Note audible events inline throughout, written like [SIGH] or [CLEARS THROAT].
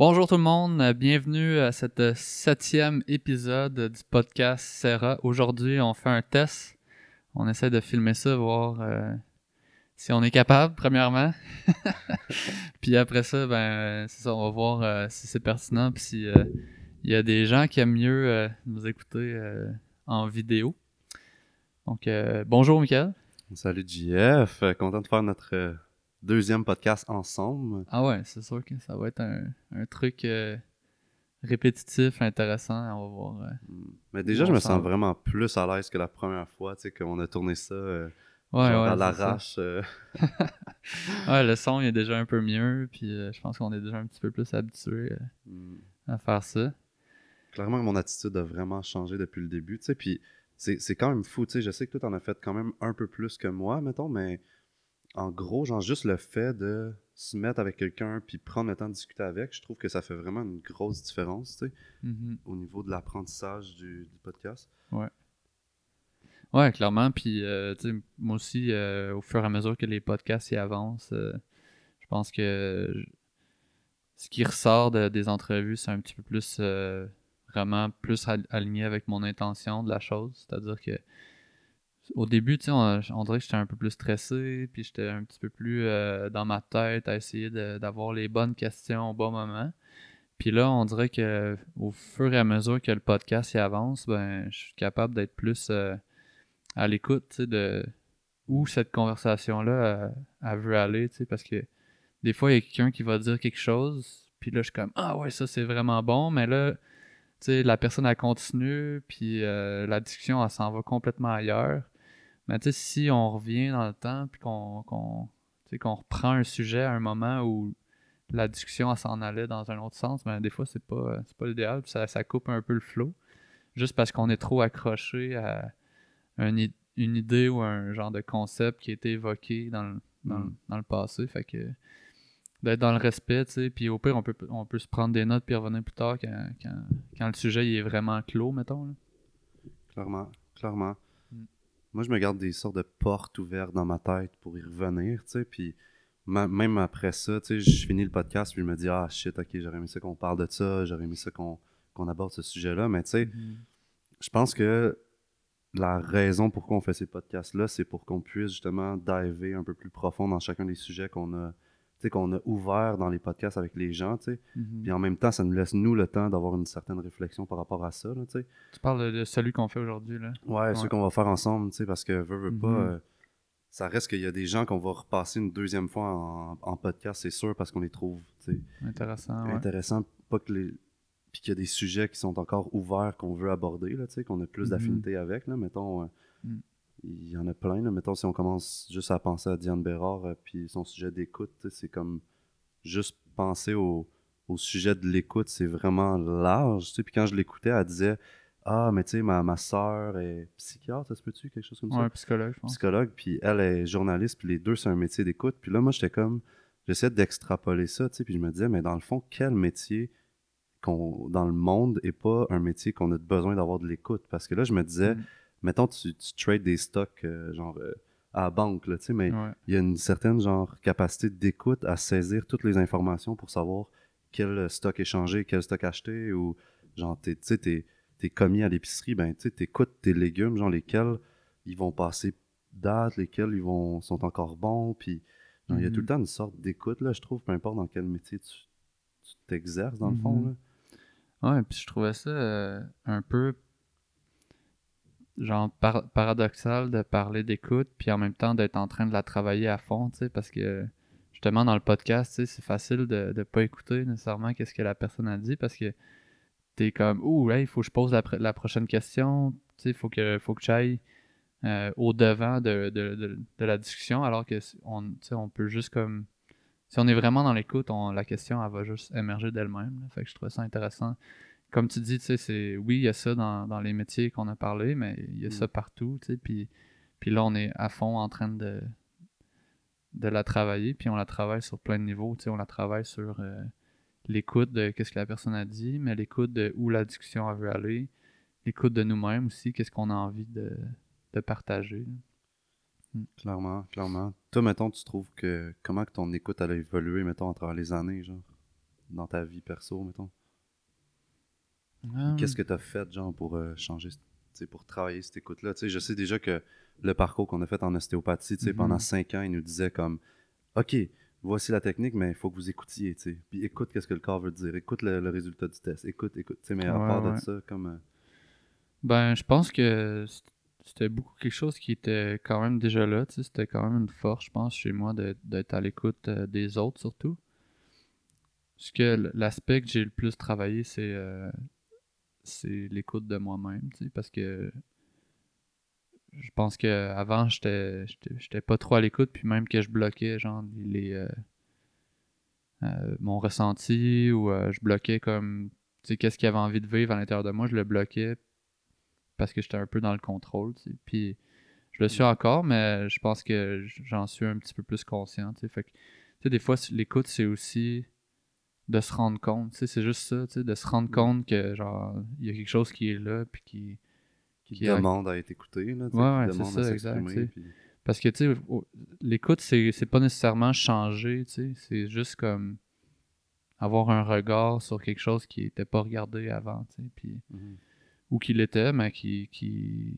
Bonjour tout le monde, euh, bienvenue à cet euh, septième épisode du podcast Serra. Aujourd'hui, on fait un test. On essaie de filmer ça, voir euh, si on est capable, premièrement. [LAUGHS] puis après ça, ben, c'est ça, on va voir euh, si c'est pertinent, puis si euh, il y a des gens qui aiment mieux euh, nous écouter euh, en vidéo. Donc, euh, bonjour Michael. Salut JF, Euh, content de faire notre euh, deuxième podcast ensemble. Ah ouais, c'est sûr que ça va être un, un truc euh, répétitif, intéressant. On va voir. euh, Mm. Mais déjà, je me s'en sens vraiment plus à l'aise que la première fois, tu sais, qu'on a tourné ça euh, Ouais, genre ouais, à l'arrache. euh. [LAUGHS] Ouais, le son il est déjà un peu mieux, puis je pense qu'on est déjà un petit peu plus habitué Mm. à faire ça. Clairement, mon attitude a vraiment changé depuis le début, tu sais, puis c'est c'est quand même fou, tu sais, je sais que toi, t'en as fait quand même un peu plus que moi, mettons, mais en gros, genre, juste le fait de se mettre avec quelqu'un puis prendre le temps de discuter avec, je trouve que ça fait vraiment une grosse différence, tu sais, Mhm. au niveau de l'apprentissage du, du podcast. Ouais, clairement. Puis, euh, tu sais, moi aussi, euh, au fur et à mesure que les podcasts y avancent, euh, je pense que je- ce qui ressort de- des entrevues, c'est un petit peu plus, vraiment plus al- aligné avec mon intention de la chose. C'est-à-dire que au début, on, dirait que j'étais un peu plus stressé, puis j'étais un petit peu plus euh, dans ma tête à essayer d'avoir les bonnes questions au bon moment. Puis là, on dirait que au fur et à mesure que le podcast y avance, ben, je suis capable d'être plus euh, à l'écoute, de où cette conversation-là, euh, elle veut aller, parce que des fois, il y a quelqu'un qui va dire quelque chose, puis là, je suis comme, ah ouais, ça, c'est vraiment bon, mais là, la personne, elle continue, puis euh, la discussion, s'en va complètement ailleurs. Mais tu sais, si on revient dans le temps, puis qu'on reprend un sujet à un moment où la discussion, s'en allait dans un autre sens, ben des fois, c'est pas, pas l'idéal, ça, ça coupe un peu le flow, juste parce qu'on est trop accroché à une idée ou un genre de concept qui a été évoqué dans le, dans, Mm. dans le passé. Fait que d'être dans le respect, tu sais, puis au pire, on peut, on peut se prendre des notes puis revenir plus tard quand, quand, quand le sujet il est vraiment clos, mettons. là. Clairement, clairement. Moi, je me garde des sortes de portes ouvertes dans ma tête pour y revenir, tu sais, puis même après ça, tu sais, je finis le podcast, puis je me dis, ah shit, ok, j'aurais aimé ça qu'on parle de ça, j'aurais aimé ça qu'on aborde ce sujet-là, mais tu sais, je pense que la raison pourquoi on fait ces podcasts-là, c'est pour qu'on puisse justement diver un peu plus profond dans chacun des sujets qu'on a, qu'on a ouverts dans les podcasts avec les gens, tu sais, Mhm. puis en même temps, ça nous laisse, nous, le temps d'avoir une certaine réflexion par rapport à ça, là, tu sais. Tu parles de celui qu'on fait aujourd'hui, là. Ouais, Ouais. ceux qu'on va faire ensemble, tu sais, parce que veux, veux pas, Mhm. euh, ça reste qu'il y a des gens qu'on va repasser une deuxième fois en, en podcast, c'est sûr, parce qu'on les trouve, tu sais, Intéressant, ouais. intéressants, pas que les... Puis qu'il y a des sujets qui sont encore ouverts qu'on veut aborder, là, tu sais, qu'on a plus Mhm. d'affinité avec, là, mettons, euh, Mm. Il y en a plein, là, mettons, si on commence juste à penser à Diane Bérard, euh, puis son sujet d'écoute, c'est comme juste penser au, au sujet de l'écoute, c'est vraiment large, puis quand je l'écoutais, elle disait « Ah, mais tu sais, ma, ma soeur est psychiatre, ça se peut-tu, quelque chose comme ça? Ouais, psychologue, je pense. psychologue, puis elle est journaliste, puis les deux, c'est un métier d'écoute. Puis là, moi, j'étais comme, j'essayais d'extrapoler ça, tu sais, puis je me disais, mais dans le fond, quel métier qu'on, dans le monde est pas un métier qu'on a besoin d'avoir de l'écoute? Parce que là, je me disais, Mhm. Mettons, tu, tu trades des stocks, euh, genre, euh, à la banque, là, tu sais, mais Ouais. il y a une certaine, genre, capacité d'écoute à saisir toutes les informations pour savoir quel stock échanger, quel stock acheter, ou, genre, t'es- tu sais, t'es t'es commis à l'épicerie, ben, tu sais, t'écoutes tes légumes, genre, lesquels ils vont passer date, lesquels ils vont sont encore bons, puis il y a tout le temps une sorte d'écoute, là, je trouve, peu importe dans quel métier tu t'exerces, dans le fond, Mhm. là. Ouais, puis je trouvais ça euh, un peu genre par- paradoxal de parler d'écoute puis en même temps d'être en train de la travailler à fond, tu sais, parce que justement dans le podcast, tu sais, c'est facile de ne pas écouter nécessairement qu'est-ce que la personne a dit parce que t'es comme ouh, il faut que je pose la, pr- la prochaine question, tu sais, faut que faut que j'aille euh, au devant de, de, la discussion alors que on, on peut juste comme si on est vraiment dans l'écoute, la question va juste émerger d'elle-même. Fait que je trouvais ça intéressant comme tu dis, c'est oui, il y a ça dans, dans les métiers qu'on a parlé, mais il y a Mm. ça partout, tu sais, puis, puis là, on est à fond en train de, de la travailler, puis on la travaille sur plein de niveaux, tu sais, on la travaille sur euh, l'écoute de qu'est-ce que la personne a dit, mais l'écoute de où la discussion elle veut aller, l'écoute de nous-mêmes aussi, qu'est-ce qu'on a envie de, de partager. là. Clairement, clairement. Toi, mettons, tu trouves que, comment que ton écoute, elle a évolué, mettons, à travers les années, genre? dans ta vie perso, mettons? Ah, Qu'est-ce que tu as fait, genre, pour euh, changer, pour travailler cette écoute-là? Je sais déjà que le parcours qu'on a fait en ostéopathie, sais, Mhm. pendant cinq ans, il nous disait comme, OK, voici la technique, mais il faut que vous écoutiez. Puis écoute qu'est-ce que le corps veut dire, écoute le, le résultat du test, écoute, écoute, mais à Ouais, part de ça, comme... euh, Ben, je pense que c'était beaucoup quelque chose qui était quand même déjà là. tu sais, C'était quand même une force, je pense, chez moi d'être à l'écoute euh, des autres, surtout. Parce que l'aspect que j'ai le plus travaillé, c'est euh, c'est l'écoute de moi-même. tu sais, Parce que je pense que avant j'étais j'étais pas trop à l'écoute, puis même que je bloquais, genre, les. euh, euh, mon ressenti, ou euh, je bloquais comme. Tu sais, qu'est-ce qu'il avait envie de vivre à l'intérieur de moi, je le bloquais parce que j'étais un peu dans le contrôle, tu sais. Puis je le suis encore, mais je pense que j'en suis un petit peu plus conscient, tu sais. Fait que, tu sais, des fois, l'écoute, c'est aussi de se rendre compte, tu sais, c'est juste ça, tu sais, de se rendre compte que, genre, il y a quelque chose qui est là, puis qui... qui Qui a- demande à être écouté, là, Ouais, ouais, qui c'est demande ça, exact, puis- Parce que, tu sais, l'écoute, c'est c'est pas nécessairement changer, tu sais, c'est juste comme avoir un regard sur quelque chose qui était pas regardé avant, tu sais, puis Mhm. ou qu'il était, mais qui. qui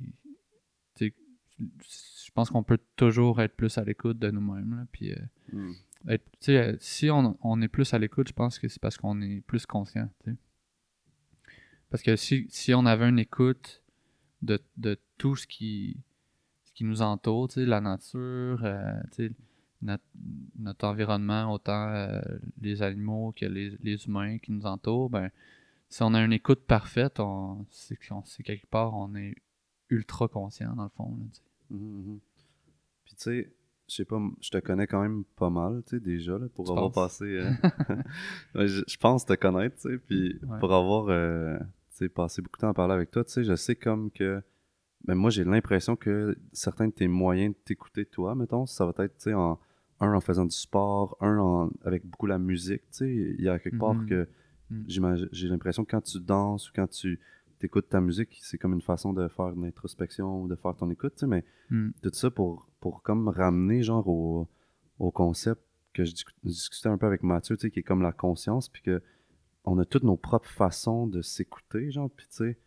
je pense qu'on peut toujours être plus à l'écoute de nous-mêmes. là, Puis, euh, Mhm. Si on, on est plus à l'écoute, je pense que c'est parce qu'on est plus conscient. Parce que si, si on avait une écoute de, de tout ce qui, ce qui nous entoure, la nature, euh, notre, notre environnement, autant euh, les animaux que les, les humains qui nous entourent, ben, si on a une écoute parfaite, on, c'est, quelque part, on est ultra conscient dans le fond. là. Mhm, mhm. Puis tu sais, je sais pas, je te connais quand même pas mal, tu sais, déjà, là, pour Tu avoir penses? passé... euh, [LAUGHS] [LAUGHS] je, je pense te connaître, tu sais, puis Ouais. pour avoir, euh, tu sais, passé beaucoup de temps à parler avec toi, tu sais, je sais comme que... Ben moi, j'ai l'impression que certains de tes moyens de t'écouter, toi, mettons, ça va être, tu sais, en, un en faisant du sport, un en, avec beaucoup la musique, tu sais, il y a quelque part Mhm. que Mhm. j'imagine- j'ai l'impression que quand tu danses ou quand tu écoutes ta musique, c'est comme une façon de faire une introspection ou de faire ton écoute, tu sais, mais Mm. tout ça pour, pour comme ramener genre au, au concept que je discu- discutais un peu avec Mathieu, tu sais, qui est comme la conscience, puis que on a toutes nos propres façons de s'écouter, genre, puis tu sais,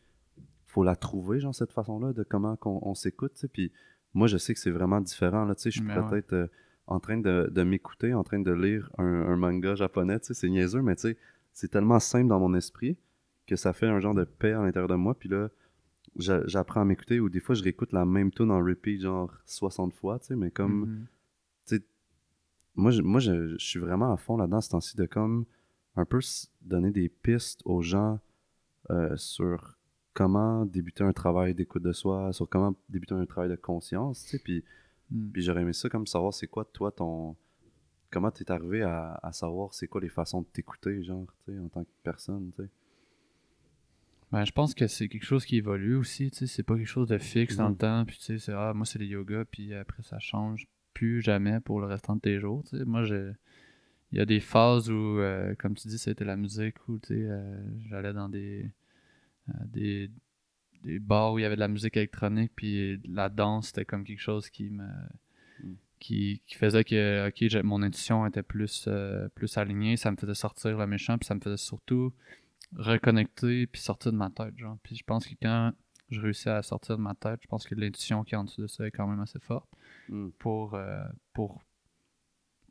faut la trouver, genre, cette façon-là, de comment qu'on- on, s'écoute, tu sais, puis moi, je sais que c'est vraiment différent, là, tu sais, je Mais pourrais ouais. être euh, en train de, de m'écouter, en train de lire un, un manga japonais, tu sais, c'est niaiseux, mais tu sais, c'est tellement simple dans mon esprit que ça fait un genre de paix à l'intérieur de moi, puis là, j'a- j'apprends à m'écouter, ou des fois, je réécoute la même tune en repeat, genre 60 fois, tu sais, mais comme Mhm. moi, je, moi je, je suis vraiment à fond là-dedans ce temps-ci de comme un peu donner des pistes aux gens euh, sur comment débuter un travail d'écoute de soi, sur comment débuter un travail de conscience, tu sais, puis, Mm. puis j'aurais aimé ça comme savoir c'est quoi toi ton... Comment t'es arrivé à, à savoir c'est quoi les façons de t'écouter, genre, tu sais, en tant que personne, tu sais. Ben, je pense que c'est quelque chose qui évolue aussi, tu sais, c'est pas quelque chose de fixe dans le temps, puis tu sais, c'est ah, moi c'est le yoga, puis après ça change plus jamais pour le restant de tes jours, tu sais. Moi, je il y a des phases où, euh, comme tu dis, c'était la musique, où tu sais, euh, j'allais dans des, euh, des des bars où il y avait de la musique électronique, puis la danse, c'était comme quelque chose qui me Mm. qui, qui faisait que ok j'ai- mon intuition était plus euh, plus alignée ça me faisait sortir le méchant puis ça me faisait surtout reconnecter puis sortir de ma tête genre. Puis je pense que quand je réussis à sortir de ma tête je pense que l'intuition qui est en dessous de ça est quand même assez forte Mm. pour euh, pour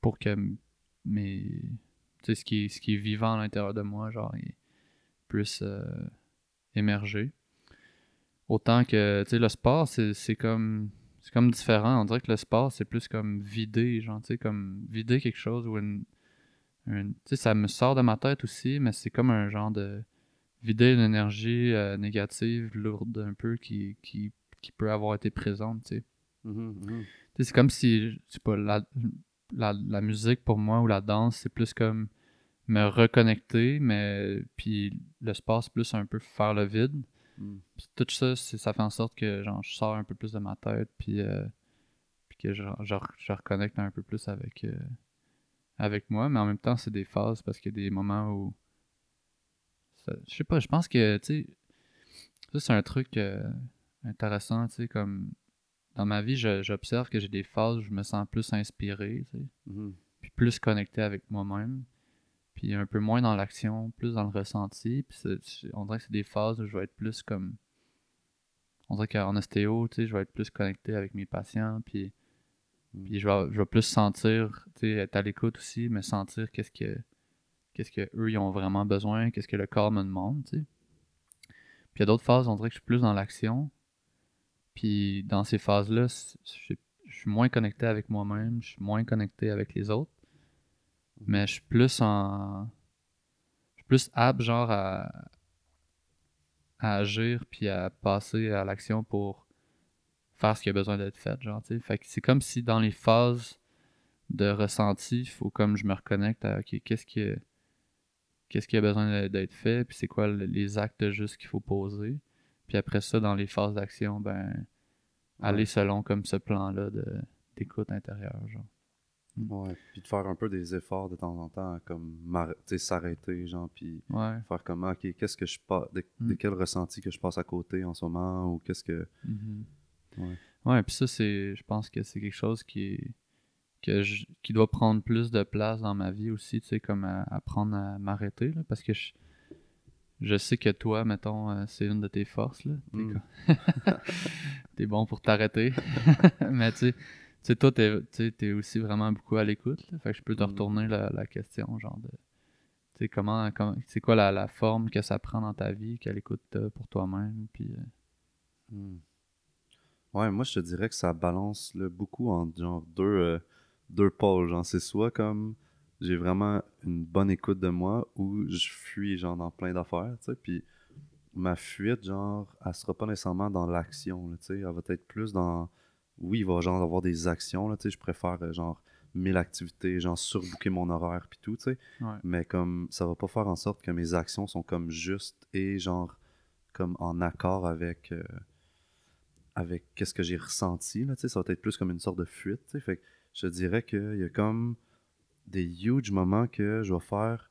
pour que mes tu sais ce qui est, ce qui est vivant à l'intérieur de moi genre il puisse euh, émerger. Autant que tu sais le sport c'est c'est comme c'est comme différent. On dirait que le sport c'est plus comme vider genre tu sais comme vider quelque chose ou une, ça me sort de ma tête aussi mais c'est comme un genre de vider une énergie euh, négative lourde un peu qui, qui qui peut avoir été présente tu sais Mhm, mhm. c'est comme si, je sais pas, la, la, la musique pour moi ou la danse, c'est plus comme me reconnecter, mais puis le sport, c'est plus un peu faire le vide. Mm. Tout ça, ça fait en sorte que genre, je sors un peu plus de ma tête, puis, euh, puis que je, je, je reconnecte un peu plus avec, euh, avec moi, mais en même temps, c'est des phases parce qu'il y a des moments où. ça- je sais pas, je pense que, tu sais, ça, c'est un truc euh, intéressant, tu sais, comme. Dans ma vie, je- j'observe que j'ai des phases où je me sens plus inspiré, tu sais Mhm. puis plus connecté avec moi-même. Puis un peu moins dans l'action, plus dans le ressenti. Puis on dirait que c'est des phases où je vais être plus comme. On dirait qu'en ostéo, tu sais, je vais être plus connecté avec mes patients, puis. Puis je, vais, je vais plus sentir, être à l'écoute aussi, mais sentir qu'est-ce que qu'est-ce que eux ils ont vraiment besoin, qu'est-ce que le corps me demande, tu sais. Puis il y a d'autres phases, on dirait que je suis plus dans l'action. Puis dans ces phases-là, je suis moins connecté avec moi-même, je suis moins connecté avec les autres. Mais je suis plus en. Je suis plus apte, genre, à, à agir puis à passer à l'action pour faire ce qui a besoin d'être fait, genre, tu sais. Fait que c'est comme si dans les phases de ressenti, il faut comme je me reconnecte à, ok, qu'est-ce qui, qu'est-ce qui a besoin d'être- fait, puis c'est quoi le- les actes juste qu'il faut poser. Puis après ça, dans les phases d'action, ben, aller selon comme ce plan-là de, d'écoute intérieure, genre. Ouais. Puis de faire un peu des efforts de temps en temps, comme s'arrêter, genre, puis Ouais. faire comme, ok, qu'est-ce que je passe, de, Mm. de quel ressenti que je passe à côté en ce moment, ou qu'est-ce que. Mhm. Ouais. Ouais, puis ça, c'est. Je pense que c'est quelque chose qui. Que je- qui doit prendre plus de place dans ma vie aussi, tu sais, comme à- apprendre à m'arrêter, là, parce que je, je sais que toi, mettons, euh, c'est une de tes forces, là. T'es, Mm. [LAUGHS] t'es bon pour t'arrêter. [LAUGHS] Mais tu sais, tu sais, toi, t'es, t'es aussi vraiment beaucoup à l'écoute, là. Fait que je peux te Mm. retourner la, la question, genre de. Tu sais, comment, comment. C'est quoi la, la forme que ça prend dans ta vie, quelle écoute t'as pour toi-même, puis. euh, Hmm. Ouais, moi je te dirais que ça balance là, beaucoup entre genre deux, euh, deux pôles. Genre, c'est soit comme j'ai vraiment une bonne écoute de moi ou je fuis genre dans plein d'affaires, tu sais. Puis ma fuite, genre, elle sera pas nécessairement dans l'action, tu sais. Elle va être plus dans. Oui, il va genre avoir des actions, là, tu sais. Je préfère euh, genre mille activités, genre surbooker mon horaire puis tout, tu sais. Ouais. Mais comme ça va pas faire en sorte que mes actions sont comme justes et genre comme en accord avec euh, avec qu'est-ce que j'ai ressenti là, ça va être plus comme une sorte de fuite. Fait je dirais qu'il y a comme des huge moments que je vais faire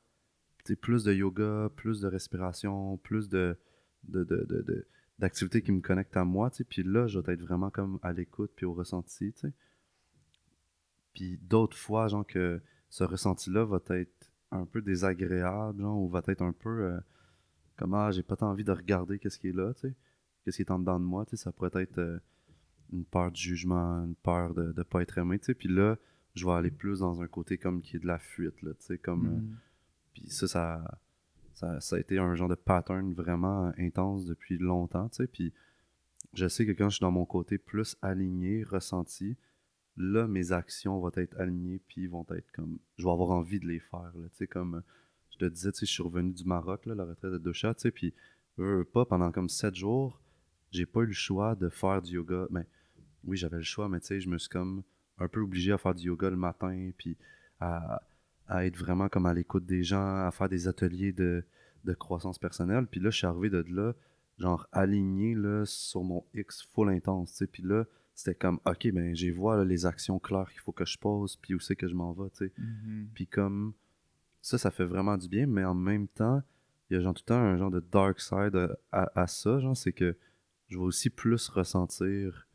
plus de yoga, plus de respiration, plus de de, de, de- d'activités qui me connectent à moi. Puis là, je vais être vraiment comme à l'écoute puis au ressenti, tu sais. Puis d'autres fois, genre que ce ressenti-là va être un peu désagréable, genre, ou va être un peu euh, comme ah, j'ai pas tant envie de regarder qu'est-ce qui est là, qu'est-ce qui est en dedans de moi, tu sais, ça pourrait être euh, une peur du jugement, une peur de, de pas être aimé, tu sais, puis là, je vais aller plus dans un côté comme qui est de la fuite, là, tu sais, comme, euh, Mhm. puis ça, ça, ça, ça a été un genre de pattern vraiment intense depuis longtemps, tu sais, puis je sais que quand je suis dans mon côté plus aligné, ressenti, là, mes actions vont être alignées, puis vont être comme, je vais avoir envie de les faire, là, tu sais, comme, je te disais, tu sais, je suis revenu du Maroc, là, la retraite de Dosha, tu sais, puis, veux pas, pendant comme sept jours, j'ai pas eu le choix de faire du yoga, mais oui, j'avais le choix, mais tu sais, je me suis comme un peu obligé à faire du yoga le matin, puis à, à être vraiment comme à l'écoute des gens, à faire des ateliers de, de croissance personnelle. Puis là, je suis arrivé de là, genre aligné là, sur mon X full intense, tu sais. Puis là, c'était comme, ok, ben, j'ai vois là, les actions claires qu'il faut que je pose, puis où c'est que je m'en vais, tu sais. Mhm. Puis comme, ça, ça fait vraiment du bien, mais en même temps, il y a genre tout le temps un genre de dark side à, à- à ça, genre, c'est que je vais aussi plus ressentir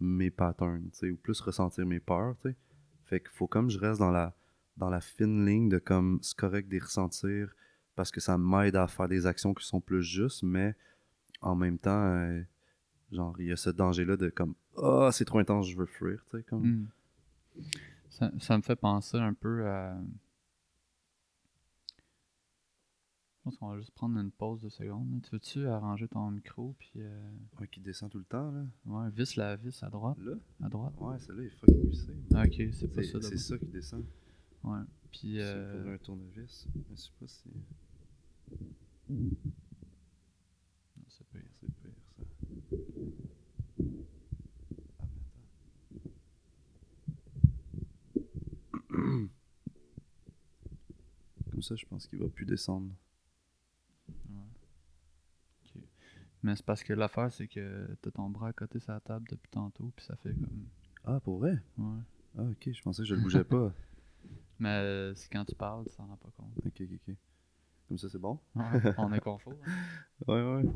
mes patterns, ou plus ressentir mes peurs, tu sais. Fait qu'il faut comme je reste dans la, dans la fine ligne de comme, c'est correct les ressentir parce que ça m'aide à faire des actions qui sont plus justes, mais en même temps, euh, genre, il y a ce danger-là de comme, ah, c'est trop intense, je veux fuir, tu sais, comme. Hmm. Ça, ça me fait penser un peu à. Je pense qu'on va juste prendre une pause de secondes. Tu veux-tu arranger ton micro puis euh, qui descend tout le temps, là. ouais, vis la vis à droite, Là? à droite. Ouais, celle-là est fucking vissée. Ah, ok, c'est pas ça. c'est ça qui descend. Ouais. Puis C'est euh, pour un tournevis. Mais je sais pas si. non, c'est pas- C'est pire ça. Ah, mais attends. [CLEARS THROAT] Comme ça, je pense qu'il va plus descendre. ok. Mais c'est parce que l'affaire c'est que t'as ton bras à côté sur la table depuis tantôt puis ça fait comme Ah, pour vrai? ouais. Ah, ok, je pensais que je le bougeais pas. [LAUGHS] Mais euh, c'est quand tu parles, tu t'en rends pas compte. Ok, ok, ok. Comme ça, c'est bon? Ouais, [LAUGHS] on est confort. hein. Ouais, ouais.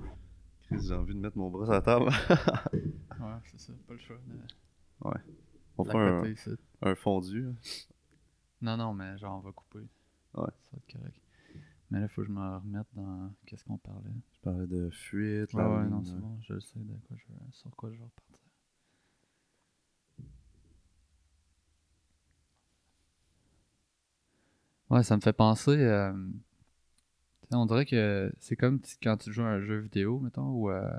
Chris, j'ai envie de mettre mon bras sur la table. [LAUGHS] Ouais, c'est ça, pas le choix. De... On fera un, un fondu. hein. Non, non, mais genre on va couper. Ouais. Ça va être correct. Mais là, il faut que je me remette dans. Qu'est-ce qu'on parlait parlais de fuite, la ouais, ligne, non, c'est ouais. bon. Je sais de quoi je veux- sur quoi je vais repartir. Ouais, ça me fait penser. euh, on dirait que c'est comme quand tu joues à un jeu vidéo, mettons, ou euh,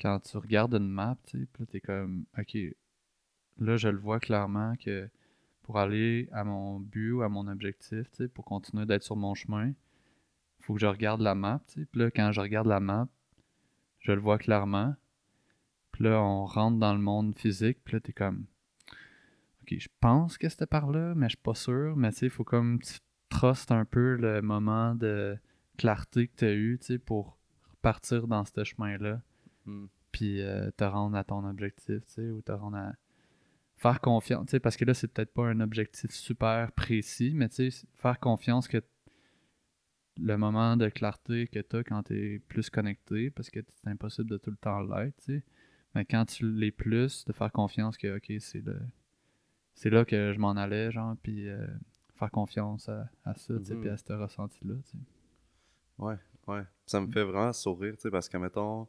quand tu regardes une map, tu sais, puis là, t'es comme, ok, là, je le vois clairement que pour aller à mon but ou à mon objectif, tu sais, pour continuer d'être sur mon chemin, faut que je regarde la map, tu sais. Puis là, quand je regarde la map, je le vois clairement. Puis là, on rentre dans le monde physique, puis là, t'es comme, ok, je pense que c'était par là, mais je suis pas sûr. Mais tu sais, il faut comme tu trustes un peu le moment de clarté que tu as eu, tu sais, pour repartir dans ce chemin-là Hmm. puis euh, te rendre à ton objectif, tu sais, ou te rendre à faire confiance, tu sais, parce que là, c'est peut-être pas un objectif super précis, mais tu sais, faire confiance que le moment de clarté que tu as quand tu es plus connecté, parce que c'est impossible de tout le temps l'être, tu sais, mais quand tu l'es plus, de faire confiance que, ok, c'est le... C'est là que je m'en allais, genre, puis euh, faire confiance à, à ça, tu sais, puis à ce ressenti-là, tu sais. Ouais, ouais. Ça me fait vraiment sourire, tu sais, parce que, mettons,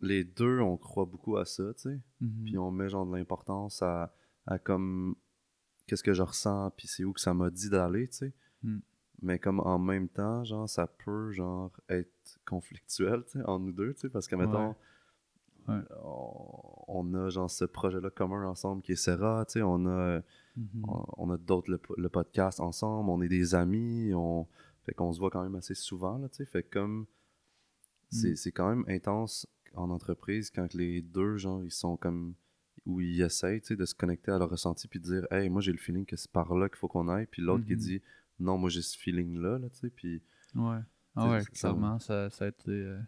les deux, on croit beaucoup à ça, tu sais. Mhm. Puis on met, genre, de l'importance à, à comme, qu'est-ce que je ressens, puis c'est où que ça m'a dit d'aller, tu sais. Mais comme en même temps, genre, ça peut, genre, être conflictuel, tu sais, en nous deux, tu sais, parce que, mettons, Ouais. On, on a, genre, ce projet-là commun ensemble qui est Serra, tu sais, on a... Mhm. on, on a d'autres le, le podcast ensemble, on est des amis, on fait qu'on se voit quand même assez souvent là, tu sais, fait comme c'est Mm. c'est quand même intense en entreprise quand les deux genre ils sont comme où ils essayent, tu sais, de se connecter à leur ressenti puis de dire "Hey, moi j'ai le feeling que c'est par là qu'il faut qu'on aille", puis l'autre qui Mhm. dit "Non, moi j'ai ce feeling là là", tu sais, puis Ouais. Ah ouais, clairement, ça, ça a été euh,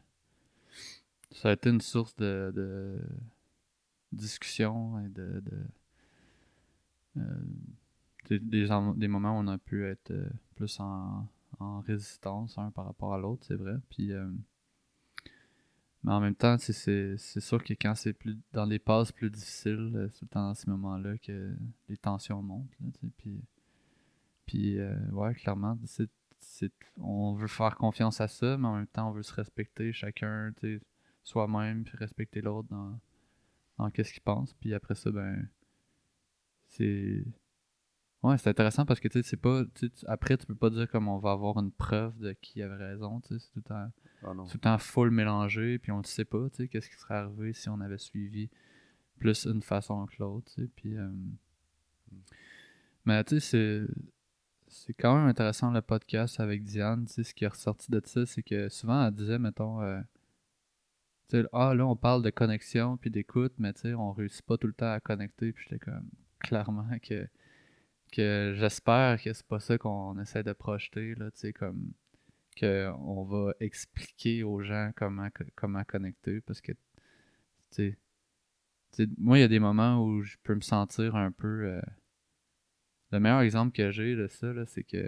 ça a été une source de, de discussion et de, de euh, des, des, en- des moments où on a pu être euh, plus en, en résistance un par rapport à l'autre, c'est vrai. Puis mais en même temps, c'est sûr que quand c'est plus dans des passes plus difficiles, c'est dans ces moments-là que les tensions montent. Là, puis puis euh, ouais, clairement, c'est c'est- on veut faire confiance à ça, mais en même temps, on veut se respecter chacun, tu sais, soi-même, puis respecter l'autre dans, dans qu'est-ce qu'il pense. Puis après ça, ben, c'est. Ouais, c'est intéressant parce que, tu sais, c'est pas. tu après, tu peux pas dire comme on va avoir une preuve de qui avait raison, tu sais, c'est tout le temps ah non. tout le temps full mélangé, puis on ne sait pas, tu sais, qu'est-ce qui serait arrivé si on avait suivi plus une façon que l'autre, tu sais, puis... euh, Mais tu sais, c'est... C'est quand même intéressant le podcast avec Diane, ce qui est ressorti de ça, c'est que souvent elle disait, mettons, euh, ah là on parle de connexion puis d'écoute, mais tu sais, on réussit pas tout le temps à connecter, puis j'étais comme, clairement que, que j'espère que c'est pas ça qu'on essaie de projeter, là, comme qu'on va expliquer aux gens comment, co- comment connecter parce que, tu sais, moi, il y a des moments où je peux me sentir un peu. euh, Le meilleur exemple que j'ai de ça, là, c'est que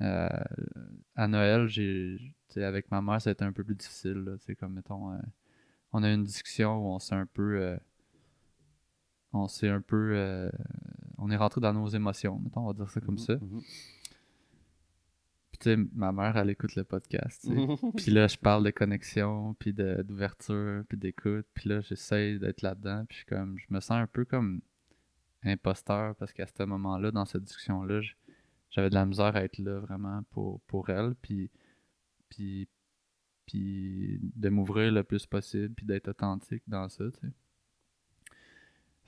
euh, à Noël, j'ai, avec ma mère, ça a été un peu plus difficile. Sais, comme mettons, euh, on a eu une discussion où on s'est un peu. euh, on s'est un peu. on est rentré dans nos émotions, mettons, on va dire ça comme Mhm, ça. mhm. Puis, tu sais, ma mère, elle écoute le podcast. [LAUGHS] Puis là, je parle de connexion, puis de- d'ouverture, puis d'écoute. Puis là, j'essaye d'être là-dedans. Puis comme, je me sens un peu comme imposteur parce qu'à ce moment-là, dans cette discussion-là, j'avais de la misère à être là vraiment pour, pour elle. Puis, puis, puis de m'ouvrir le plus possible, puis d'être authentique dans ça, tu.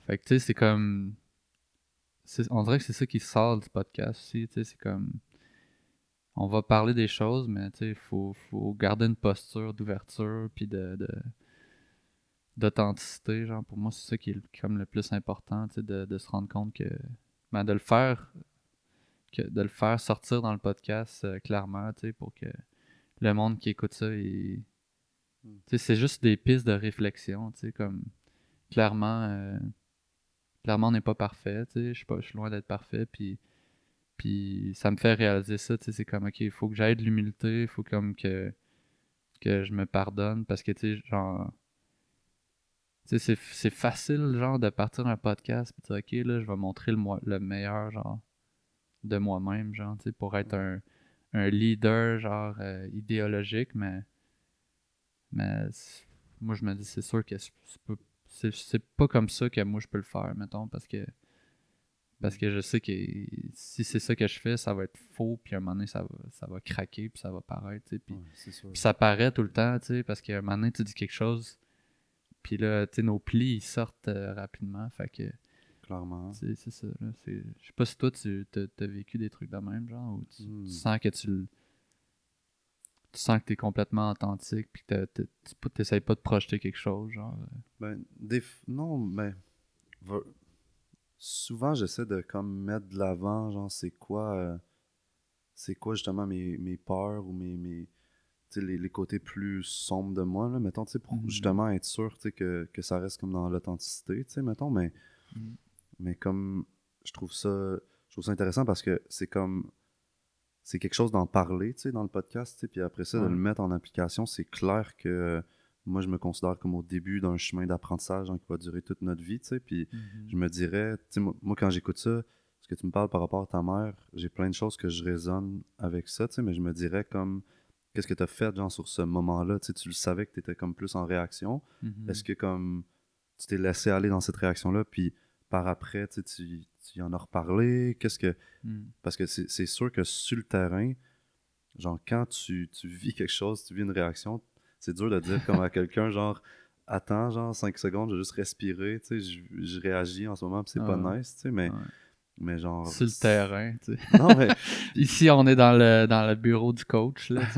Fait que, tu sais, c'est comme. On dirait que c'est ça qui sort du podcast aussi, tu sais. C'est comme on va parler des choses, mais tu sais, il faut, faut garder une posture d'ouverture puis de- d'authenticité. Genre, pour moi, c'est ça qui est le- comme le plus important, tu sais, de, de se rendre compte que. ben, de le faire. Que, de le faire sortir dans le podcast euh, clairement, tu sais, pour que le monde qui écoute ça, Mm. tu sais, c'est juste des pistes de réflexion, tu sais, comme clairement, euh, clairement, on n'est pas parfait, tu sais, je suis pas- je suis loin d'être parfait, puis puis ça me fait réaliser ça, tu sais, c'est comme, ok, il faut que j'aille de l'humilité, il faut comme que, que je me pardonne, parce que, tu sais, genre, c'est, c'est facile, genre, de partir un podcast, de dire, ok, là, je vais montrer le, moi- le meilleur, genre, de moi-même, genre, tu sais, pour être un, un leader, genre, euh, idéologique, mais, mais moi, je me dis, c'est sûr que c'est c'est pas, comme ça que moi, je peux le faire, mettons, parce que parce que je sais que si c'est ça que je fais, ça va être faux, puis à un moment donné, ça va, ça va craquer, puis ça va paraître, tu sais, puis Ouais, puis ça paraît tout le temps, tu sais, parce qu'à un moment donné, tu dis quelque chose, puis là, tu sais, nos plis, ils sortent euh, rapidement, fait que, Clairement. tu c'est ça. Je sais pas si toi, tu t'as vécu des trucs de même, genre, ou tu, Hmm. tu sens que tu le- Tu sens que t'es complètement authentique, puis que tu t'essayes pas de projeter quelque chose, genre... euh. Ben, des non, mais va- souvent j'essaie de comme mettre de l'avant, genre c'est quoi, euh, c'est quoi justement mes, mes peurs ou mes, tu les, les côtés plus sombres de moi, là, mettons, pour Mhm. justement être sûr, que, que ça reste comme dans l'authenticité, mettons, mais, Mhm. mais comme, je trouve ça, je trouve ça intéressant parce que c'est comme, c'est quelque chose d'en parler, dans le podcast, puis après ça, de le mettre en application, c'est clair que moi, je me considère comme au début d'un chemin d'apprentissage hein, qui va durer toute notre vie, puis je me dirais, moi, moi, quand j'écoute ça, ce que tu me parles par rapport à ta mère, j'ai plein de choses que je résonne avec ça, mais je me dirais comme, qu'est-ce que tu as fait, genre, sur ce moment-là, tu sais, tu le savais que tu étais comme plus en réaction, Mhm. est-ce que comme, tu t'es laissé aller dans cette réaction-là, puis par après, tu sais, tu tu en as reparlé, qu'est-ce que, Mhm. parce que c'est sûr que sur le terrain, genre, quand tu, tu vis quelque chose, tu vis une réaction, c'est dur de dire comme à quelqu'un, [LAUGHS] genre, attends, genre, 5 secondes, je vais juste respirer, tu sais, je, je réagis en ce moment, puis c'est pas Ouais. nice, tu sais, mais, Ouais. Mais genre... Sur le terrain, tu sais. Non, mais, [LAUGHS] Ici, on est dans le, dans le bureau du coach, là, [LAUGHS]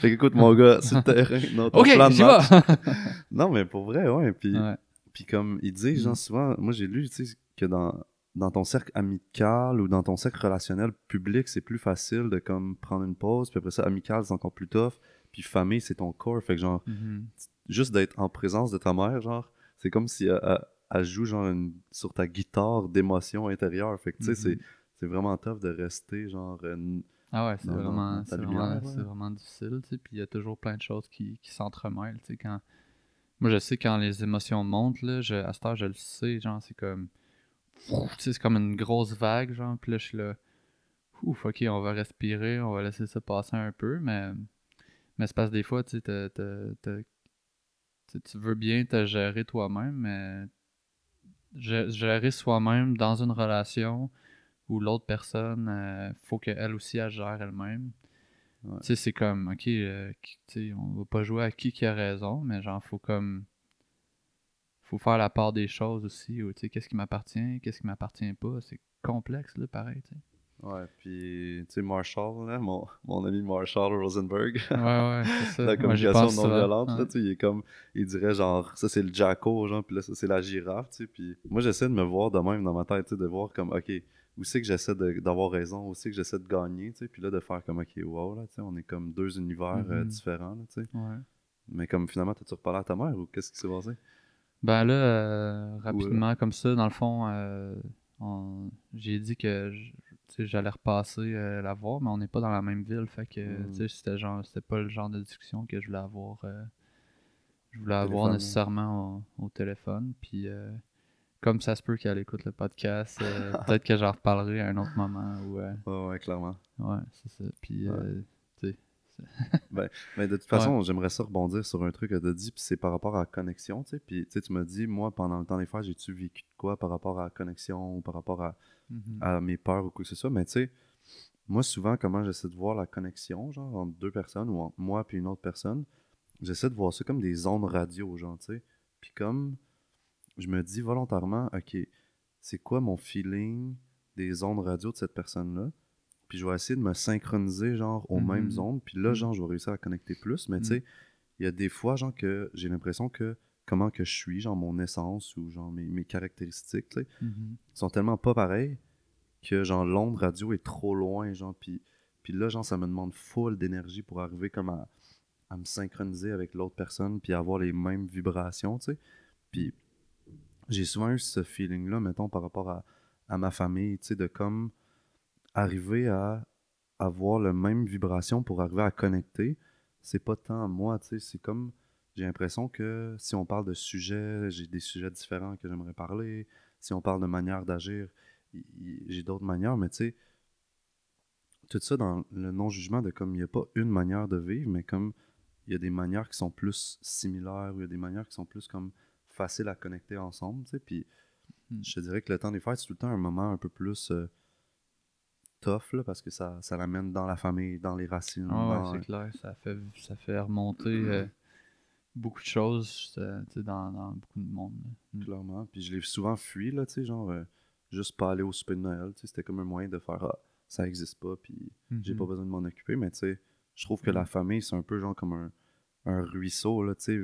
fait qu'écoute, mon gars, sur le terrain, non, ton plan de match-! [LAUGHS] Non, mais pour vrai, ouais, puis... Ouais. Puis comme il dit, genre Mm. souvent, moi j'ai lu, tu sais, que dans, dans ton cercle amical ou dans ton cercle relationnel public, c'est plus facile de comme prendre une pause, puis après ça, amical, c'est encore plus tough, puis famille, c'est ton corps, fait que genre, Mhm. juste d'être en présence de ta mère, genre, c'est comme si elle, elle- joue genre une- sur ta guitare d'émotion intérieure, fait que tu sais, c'est c'est vraiment tough de rester genre... euh, Ah ouais, c'est vraiment, vraiment, ouais. c'est vraiment difficile, tu sais, puis il y a toujours plein de choses qui, qui s'entremêlent, tu sais, quand... Moi, je sais quand les émotions montent, là, je, à cette heure, je le sais, genre, c'est comme... Tu sais, c'est comme une grosse vague, genre, puis là, je suis là... Ouf, ok, on va respirer, on va laisser ça passer un peu, mais... Mais parce que des fois, tu sais, tu veux bien te gérer toi-même, mais... gé- Gérer soi-même dans une relation où l'autre personne, euh, faut qu'elle aussi, elle gère elle-même. Ouais. Tu sais, c'est comme, ok, euh, tu on va pas jouer à qui qui a raison, mais genre, faut comme. Faut faire la part des choses aussi, ou tu sais, qu'est-ce qui m'appartient, qu'est-ce qui m'appartient pas. C'est complexe, là, pareil, tu sais. Ouais, puis tu sais, Marshall, là, mon, mon ami Marshall Rosenberg, Ouais, ouais, c'est [LAUGHS] ça. la communication non violente, là, tu sais, il est comme, il dirait genre, ça c'est le jacko, genre, puis là, ça c'est la girafe, tu sais, puis moi j'essaie de me voir de même dans ma tête, tu sais, de voir comme, ok, où c'est que j'essaie de- d'avoir raison, où c'est que j'essaie de gagner, tu sais, puis là, de faire comme, ok, wow, là, tu sais, on est comme deux univers euh, Mhm. différents, là, tu sais, Ouais. mais comme finalement, t'as-tu reparlé à ta mère, ou qu'est-ce qui s'est passé? Ben là, euh, rapidement, comme ça, dans le fond, euh, on- j'ai dit que je- j'allais repasser euh, la voir, mais on n'est pas dans la même ville. Fait que Mm. sais, c'était genre c'était pas le genre de discussion que je voulais avoir. euh, je voulais avoir nécessairement au, au téléphone. Puis euh, comme ça se peut qu'elle écoute le podcast, [LAUGHS] peut-être que j'en reparlerai à un autre moment. Euh, Ouais, ouais, clairement. ouais, c'est ça. Puis Ouais. tu sais, [LAUGHS] Mais de toute façon, j'aimerais ça rebondir sur un truc que tu as dit, puis c'est par rapport à la connexion. Puis tu m'as dit, moi, pendant le temps des fêtes, j'ai-tu vécu de quoi par rapport à la connexion ou par rapport à, mhm. à mes peurs ou quoi que ce soit. Mais tu sais, moi, souvent, comment j'essaie de voir la connexion, genre, entre deux personnes ou entre moi et une autre personne, j'essaie de voir ça comme des ondes radio, genre, tu sais. Puis comme, je me dis volontairement, OK, c'est quoi mon feeling des ondes radio de cette personne-là? Puis je vais essayer de me synchroniser, genre, aux Mhm. mêmes ondes. Puis là, Mhm. genre, je vais réussir à connecter plus. Mais tu Mhm. sais, il y a des fois, genre, que j'ai l'impression que comment que je suis, genre, mon essence ou, genre, mes, mes caractéristiques, tu sais, Mhm. sont tellement pas pareils que genre l'onde radio est trop loin genre puis puis là genre ça me demande full d'énergie pour arriver comme à, à me synchroniser avec l'autre personne puis avoir les mêmes vibrations tu sais. Puis j'ai souvent eu ce feeling là mettons par rapport à, à ma famille tu sais de comme arriver à avoir la même vibration pour arriver à connecter. C'est pas tant moi tu sais c'est comme j'ai l'impression que si on parle de sujets j'ai des sujets différents que j'aimerais parler si on parle de manière d'agir j'ai d'autres manières, mais tu sais, tout ça dans le non-jugement de comme il n'y a pas une manière de vivre, mais comme il y a des manières qui sont plus similaires, ou il y a des manières qui sont plus comme faciles à connecter ensemble, tu sais, puis Mm. je te dirais que le temps des fêtes, c'est tout le temps un moment un peu plus euh, tough, là, parce que ça, ça l'amène dans la famille, dans les racines, Ah ouais, dans- c'est clair. Ça fait, ça fait remonter euh, beaucoup de choses euh, tu sais, dans, dans beaucoup de monde. là. Mm. clairement. Puis je l'ai souvent fui, là, tu sais, genre, euh, juste pas aller au souper de Noël, c'était comme un moyen de faire, ah, ça existe pas, puis j'ai pas besoin de m'en occuper, mais tu sais, je trouve que la famille, c'est un peu genre comme un, un ruisseau, là, tu sais.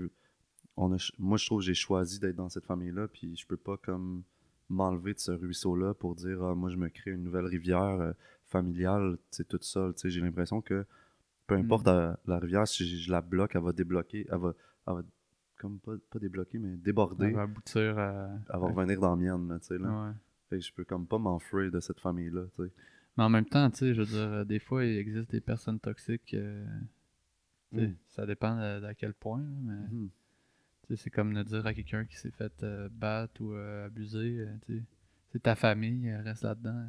On a, moi, je trouve que j'ai choisi d'être dans cette famille-là, puis je peux pas comme m'enlever de ce ruisseau-là pour dire, ah, moi, je me crée une nouvelle rivière euh, familiale, tu sais, toute seule, tu sais. J'ai l'impression que peu importe Mm. euh, la rivière, si je, je la bloque, elle va débloquer, elle va, elle va comme pas, pas débloquer, mais déborder, Ça va aboutir à. elle va revenir dans la mienne, là, tu sais, là. Ouais. Fait que je peux comme pas m'enfuir de cette famille-là, tu sais. Mais en même temps, tu sais, je veux dire, euh, des fois, il existe des personnes toxiques. euh, tu sais, Mm. Ça dépend d'à quel point, mais tu sais, c'est comme de dire à quelqu'un qui s'est fait euh, battre ou euh, abuser, euh, tu sais, c'est ta famille, euh, reste là-dedans.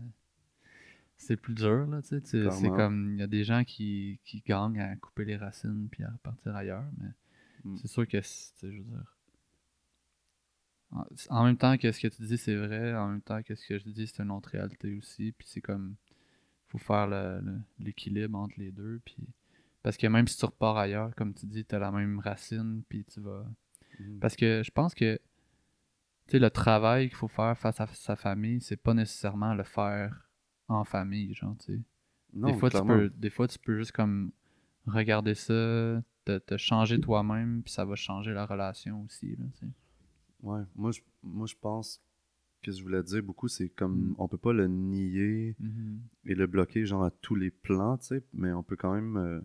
C'est plus dur, là, tu sais. C'est comme, il y a des gens qui, qui gagnent à couper les racines puis à repartir ailleurs, mais Mm. c'est sûr que, je veux dire, en, en même temps que ce que tu dis, c'est vrai, en même temps que ce que je dis, c'est une autre réalité aussi, puis c'est comme, faut faire le- le- l'équilibre entre les deux, puis parce que même si tu repars ailleurs, comme tu dis, tu as la même racine, puis tu vas... Mhm. Parce que je pense que tu sais, le travail qu'il faut faire face à sa famille, c'est pas nécessairement le faire en famille, genre, tu sais. Des fois, tu peux, des fois, tu peux juste comme regarder ça, te, te changer toi-même, puis ça va changer la relation aussi, là. Ouais, moi je, moi je pense que je voulais dire beaucoup, c'est comme Mm. on peut pas le nier Mhm. et le bloquer genre à tous les plans, tu sais, mais on peut quand même euh,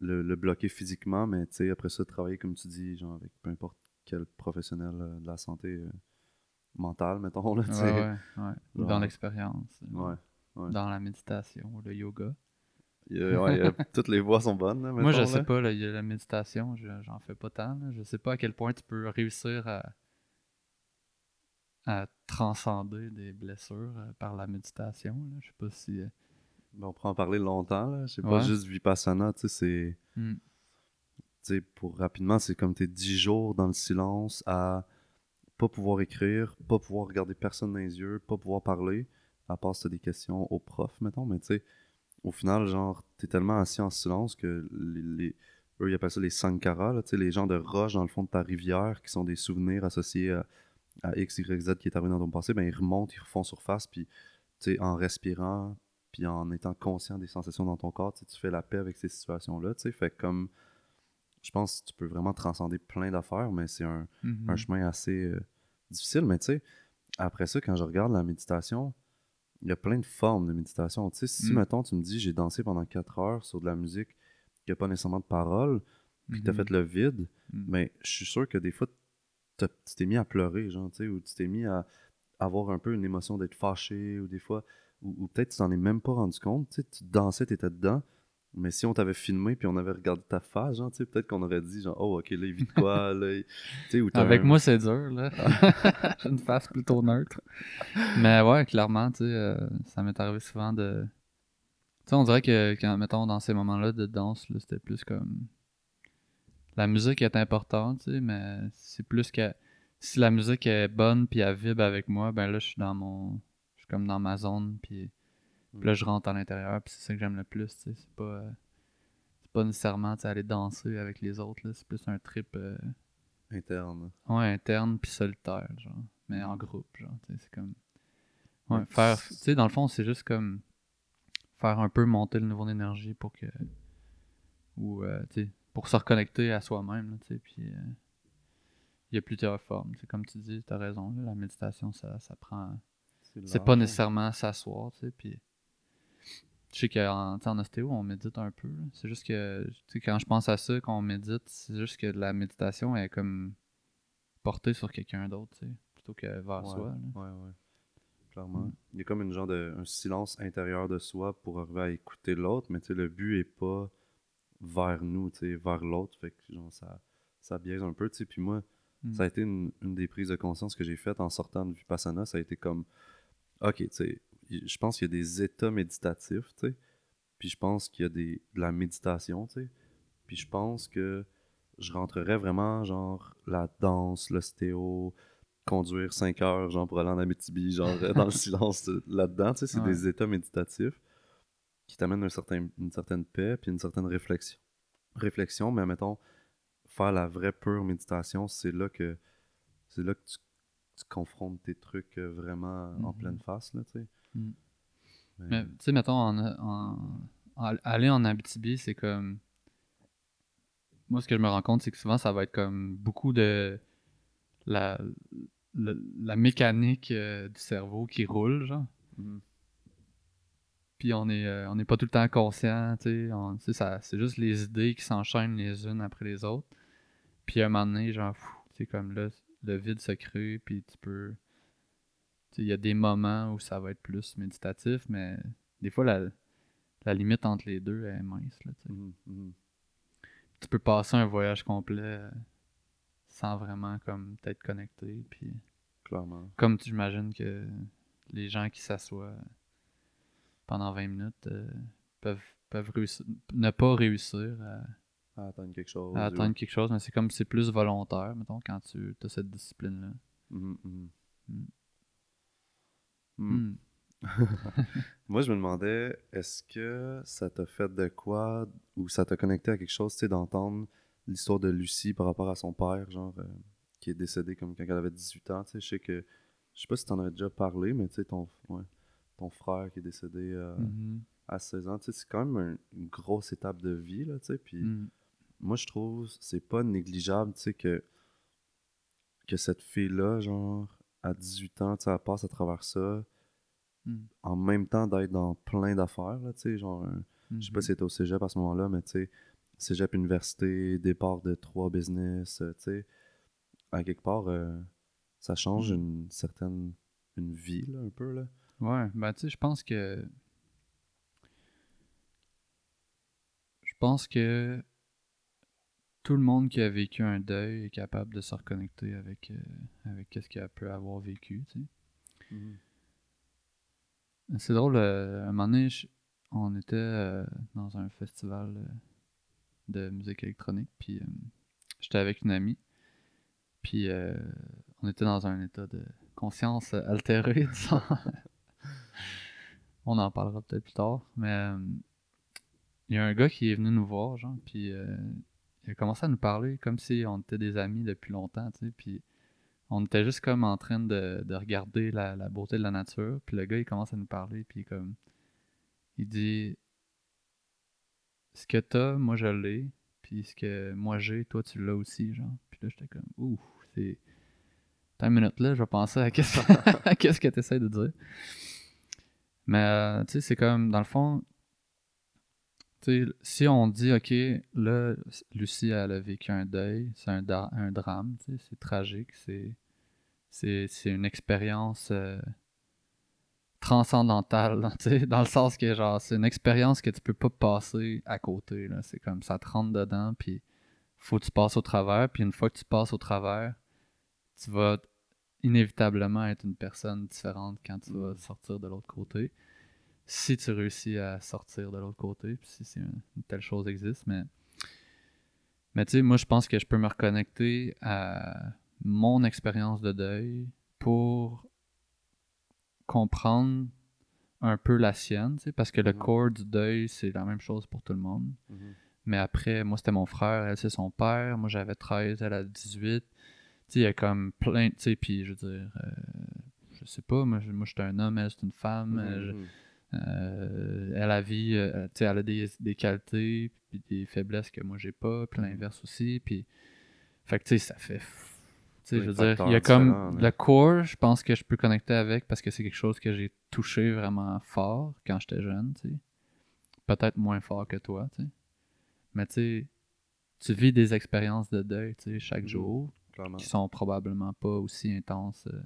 le, le bloquer physiquement, mais tu sais, après ça, travailler comme tu dis, genre avec peu importe quel professionnel euh, de la santé euh, mentale, mettons, là, tu Ouais, sais. ouais, ouais. Ou Dans l'expérience. Dans la méditation, le yoga. Ouais, y a- [LAUGHS] toutes les voies sont bonnes, là, Moi, je sais là. pas, là, la méditation, je- j'en fais pas tant. Je sais pas à quel point tu peux réussir à, à transcender des blessures euh, par la méditation. Je sais pas si. euh, Ben, on pourra en parler longtemps. C'est pas Ouais. juste Vipassana, tu sais, c'est... hmm, tu sais, pour rapidement, c'est comme t'es 10 jours dans le silence à pas pouvoir écrire, pas pouvoir regarder personne dans les yeux, pas pouvoir parler, à part si t'as des questions au prof, mettons, mais tu sais, au final, genre, t'es tellement assis en silence que les, les- eux, ils appellent ça les là, sais, les gens de roche dans le fond de ta rivière qui sont des souvenirs associés à, à X, Y, Z qui est arrivé dans ton passé, ben ils remontent, ils refont surface, puis en respirant, puis en étant conscient des sensations dans ton corps, tu fais la paix avec ces situations-là, tu sais, fait comme je pense que tu peux vraiment transcender plein d'affaires, mais c'est un, un chemin assez euh, difficile. Mais tu sais, après ça, quand je regarde la méditation, il y a plein de formes de méditation. Tu sais, si, Mm. mettons, tu me dis, j'ai dansé pendant 4 heures sur de la musique qui n'a pas nécessairement de paroles, puis tu as Mhm. fait le vide, Mhm. mais je suis sûr que des fois, tu t'es mis à pleurer, genre, tu sais, ou tu t'es mis à avoir un peu une émotion d'être fâché, ou des fois, ou, ou peut-être tu t'en es même pas rendu compte, tu sais, tu dansais, tu étais dedans, mais si on t'avait filmé puis on avait regardé ta face, genre, tu sais, peut-être qu'on aurait dit, genre, oh, ok, là, il vit de quoi, [LAUGHS] là, ou Avec un- moi, c'est dur, là. J'ai [LAUGHS] une face plutôt neutre. Mais ouais, clairement, tu sais, euh, ça m'est arrivé souvent de. Tu sais, on dirait que, quand, mettons, dans ces moments-là de danse, là, c'était plus comme. La musique est importante, tu sais, mais c'est plus que. Si la musique est bonne puis elle vibre avec moi, ben là, je suis dans mon. Je suis comme dans ma zone, puis. Puis là, je rentre à l'intérieur, puis c'est ça que j'aime le plus, tu sais. C'est pas. euh, C'est pas nécessairement, aller danser avec les autres, là. C'est plus un trip. euh, interne. Ouais, interne puis solitaire, genre. Mais en groupe, genre, tu sais, c'est comme... Ouais, Ouais, faire... Tu sais, dans le fond, c'est juste comme... Faire un peu monter le niveau d'énergie pour que... Ou, euh, tu sais, pour se reconnecter à soi-même, tu sais, puis... euh, Il y a plusieurs formes, c'est comme tu dis, t'as raison, là, la méditation, ça, ça prend... C'est pas hein. nécessairement s'asseoir, tu sais, puis... Je sais qu'en en ostéo, on médite un peu. C'est juste que, quand je pense à ça, quand on médite, c'est juste que la méditation est comme portée sur quelqu'un d'autre, plutôt que vers Ouais, soi. là. Ouais, ouais. Clairement. Mm. Il y a comme une genre de un silence intérieur de soi pour arriver à écouter l'autre, mais le but est pas vers nous, vers l'autre. Fait que genre, ça, ça biaise un peu. Puis moi, Mm. ça a été une, une des prises de conscience que j'ai faites en sortant de Vipassana. Ça a été comme ok, tu sais, je pense qu'il y a des états méditatifs, tu sais. Puis je pense qu'il y a des, de la méditation, tu sais. Puis je pense que je rentrerais vraiment, genre, la danse, l'ostéo, conduire 5 heures, genre, pour aller en Abitibi, genre, dans le [LAUGHS] silence euh, là-dedans, tu sais. C'est Ouais. des états méditatifs qui t'amènent un certain, une certaine paix, puis une certaine réflexion. Réflexion, mais mettons, faire la vraie pure méditation, c'est là que c'est là que tu, tu confrontes tes trucs euh, vraiment en Mhm. pleine face, là, tu sais. Mhm. Mais- Mais tu sais, mettons, en, en- en- aller en Abitibi, c'est comme. Moi, ce que je me rends compte, c'est que souvent, ça va être comme beaucoup de. La, la, la mécanique euh, du cerveau qui roule, genre. Mhm. Puis on est, euh, on n'est pas tout le temps conscient, tu sais. C'est juste les idées qui s'enchaînent les unes après les autres. Puis à un moment donné, genre, c'est comme là, le vide se crée, puis tu peux. Il y a des moments où ça va être plus méditatif, mais des fois, la, la limite entre les deux est mince, là, tu. Mhm, mhm. Tu peux passer un voyage complet euh, sans vraiment, comme, t'être connecté, puis. Clairement. Comme tu imagines que les gens qui s'assoient pendant 20 minutes euh, peuvent, peuvent réussir- ne pas réussir à, À attendre quelque chose. à atteindre quelque chose, mais c'est comme c'est plus volontaire, mettons, quand tu as cette discipline-là. Mhm. Mm. Mhm. Hmm. [LAUGHS] Moi, je me demandais, est-ce que ça t'a fait de quoi ou ça t'a connecté à quelque chose, tu sais, d'entendre l'histoire de Lucie par rapport à son père, genre, euh, qui est décédé comme quand elle avait 18 ans, tu sais, je sais que, je sais pas si t'en avais déjà parlé, mais tu sais, ton, ouais, ton frère qui est décédé euh, Mhm. à 16 ans, tu sais, c'est quand même un- une grosse étape de vie, là, tu sais, puis Hmm. moi, je trouve c'est pas négligeable, tu sais, que, que cette fille-là, genre, à 18 ans, tu sais, elle passe à travers ça, Hmm. en même temps d'être dans plein d'affaires, là, tu sais, genre, un- je sais pas Mhm. si c'était au cégep à ce moment-là, mais tu sais, cégep, université, départ de trois business, euh, tu sais, à quelque part, euh, ça change Mm. une certaine, une vie, là, un peu, là. Ouais, ben tu sais, je pense que. Je pense que tout le monde qui a vécu un deuil est capable de se reconnecter avec, euh, avec ce qu'elle peut avoir vécu, tu sais. C'est drôle, euh, un moment donné, je- on était euh, dans un festival euh, de musique électronique, puis euh, j'étais avec une amie, puis on était dans un état de conscience altéré, [LAUGHS] disons. on en parlera peut-être plus tard, mais il y a un gars qui est venu nous voir, genre, puis euh, il a commencé à nous parler comme si on était des amis depuis longtemps, tu sais, puis on était juste comme en train de, de regarder la, beauté de la nature. Puis le gars, il commence à nous parler. Puis comme. Il dit Ce que t'as, moi je l'ai. Puis ce que moi j'ai, toi tu l'as aussi, genre. Puis là, j'étais comme Ouh, c'est. Attends une minute là, je vais penser à qu'est-ce [LAUGHS] que t'essaies de dire. Mais, euh, tu sais, c'est comme, dans le fond. Si on dit, OK, là, Lucie, elle a vécu un deuil, c'est un, drame, c'est tragique, c'est une expérience euh, transcendantale, [LAUGHS] dans le sens que genre c'est une expérience que tu peux pas passer à côté c'est comme ça te rentre dedans puis faut que tu passes au travers puis une fois que tu passes au travers, tu vas inévitablement être une personne différente quand tu vas sortir de l'autre côté. Si tu réussis à sortir de l'autre côté, puis si c'est une, telle chose existe, mais mais tu sais, moi je pense que je peux me reconnecter à mon expérience de deuil pour comprendre un peu la sienne, tu sais, parce que le Mhm. corps du deuil, c'est la même chose pour tout le monde. Mhm. Mais après, moi, c'était mon frère, elle, c'est son père. Moi, j'avais 13, elle a 18. Tu sais, il y a comme plein, tu sais, puis je veux dire, euh, je sais pas, moi, je, moi, je suis un homme, elle, c'est une femme. euh, je- Mhm. Euh, elle a vie, euh, elle a des, des qualités puis des faiblesses que moi j'ai pas, puis Mhm. l'inverse aussi, puis fait que tu sais ça fait tu sais je veux dire, il y a comme le core, je pense que je peux connecter avec parce que c'est quelque chose que j'ai touché vraiment fort quand j'étais jeune, tu sais. Peut-être moins fort que toi, tu sais. Mais tu sais tu vis des expériences de deuil, tu sais, chaque Mhm. jour Clairement. qui sont probablement pas aussi intenses euh,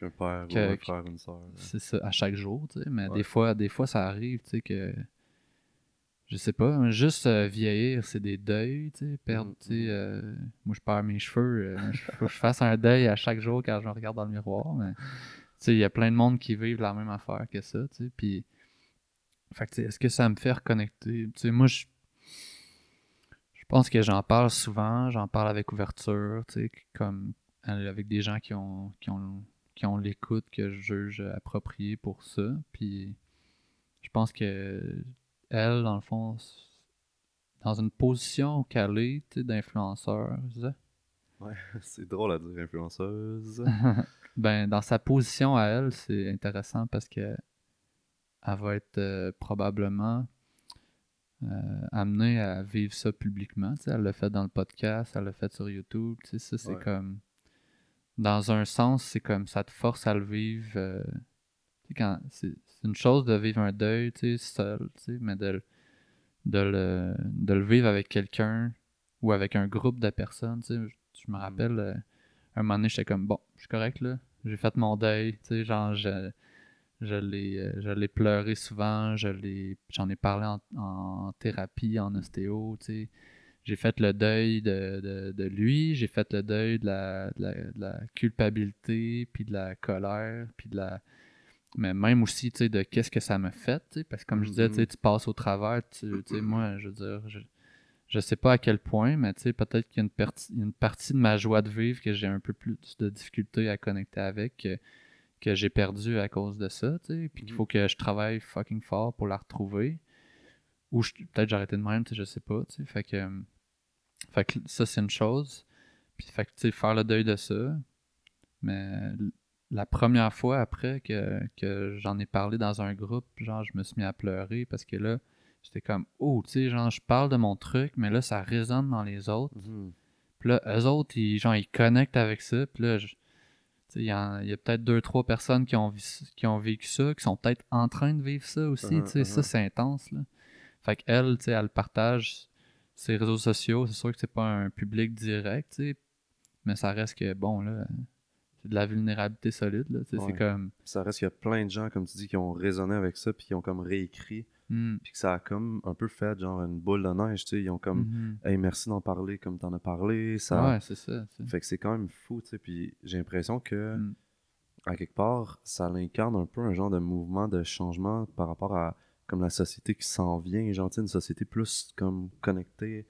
Qu'un père que- ou un frère, une soeur. c'est ça, à chaque jour, tu sais. Mais Ouais. des fois, des fois, ça arrive, tu sais, que. Je sais pas, juste euh, vieillir, c'est des deuils, tu sais. Perdre, tu sais. euh, moi, je perds mes cheveux. euh, [LAUGHS] Il faut que je fasse un deuil à chaque jour quand je me regarde dans le miroir, mais. Tu sais, il y a plein de monde qui vivent la même affaire que ça, tu sais, puis... Fait que, est-ce que ça me fait reconnecter? Tu sais, moi, je... Je pense que j'en parle souvent, j'en parle avec ouverture, tu sais, comme avec des gens qui ont, qui ont, qui ont l'écoute que je juge appropriée pour ça, puis je pense que elle, dans le fond, dans une position calée, sais. Ouais, [LAUGHS] c'est drôle à dire influenceuse. [LAUGHS] ben, dans sa position à elle, c'est intéressant parce que elle va être euh, probablement euh, amenée à vivre ça publiquement. Elle l'a fait dans le podcast, elle l'a fait sur YouTube. Ça, c'est Ouais. comme. Dans un sens, c'est comme ça te force à le vivre. euh, quand c'est une chose de vivre un deuil, tu sais, seul, tu sais, mais de, le- de, le, de le vivre avec quelqu'un ou avec un groupe de personnes. tu sais. Je, je me rappelle, euh, un moment donné, j'étais comme, bon, je suis correct là, j'ai fait mon deuil, tu sais, genre, je, je l'ai euh, pleuré souvent, je j'en ai parlé en, en thérapie, en ostéo, tu sais. J'ai fait le deuil de, de, de lui, j'ai fait le deuil de la, de la, culpabilité, puis de la colère, puis de la... Mais même aussi, tu sais, de qu'est-ce que ça m'a fait, tu sais, parce que comme je disais, tu sais, tu passes au travers, tu sais, moi, je veux dire, je, je sais pas à quel point, mais tu sais, peut-être qu'il y a une, partie- une partie de ma joie de vivre que j'ai un peu plus de difficulté à connecter avec, que, que j'ai perdu à cause de ça, tu sais, puis qu'il Mhm. faut que je travaille fucking fort pour la retrouver. Ou peut-être j'ai arrêté de même, tu sais, je sais pas, tu sais, fait que, fait que ça, c'est une chose. Puis, fait que, tu sais, faire le deuil de ça. Mais la première fois après que, que j'en ai parlé dans un groupe, genre, je me suis mis à pleurer parce que là, j'étais comme, oh, tu sais, genre, je parle de mon truc, mais là, ça résonne dans les autres. Mhm. Puis là, eux autres, ils, genre, ils connectent avec ça. Puis là, je- tu sais, il y, y a peut-être deux, trois personnes qui ont, qui ont vécu ça, qui sont peut-être en train de vivre ça aussi. Tu sais, ça, uh-huh. c'est intense, là. Fait qu'elle, tu sais, elle partage ses réseaux sociaux. C'est sûr que c'est pas un public direct, tu sais. Mais ça reste que, bon, là, c'est de la vulnérabilité solide, là. tu sais, Ouais. C'est comme... Ça reste qu'il y a plein de gens, comme tu dis, qui ont résonné avec ça, puis qui ont comme réécrit, hmm, puis que ça a comme un peu fait genre une boule de neige, tu sais. Ils ont comme, mhm. hey, merci d'en parler comme t'en as parlé. Ça... Ouais, c'est ça. Fait que c'est quand même fou, tu sais. Puis j'ai l'impression que, Mm. à quelque part, ça l'incarne un peu un genre de mouvement de changement par rapport à comme la société qui s'en vient, genre, une société plus comme connectée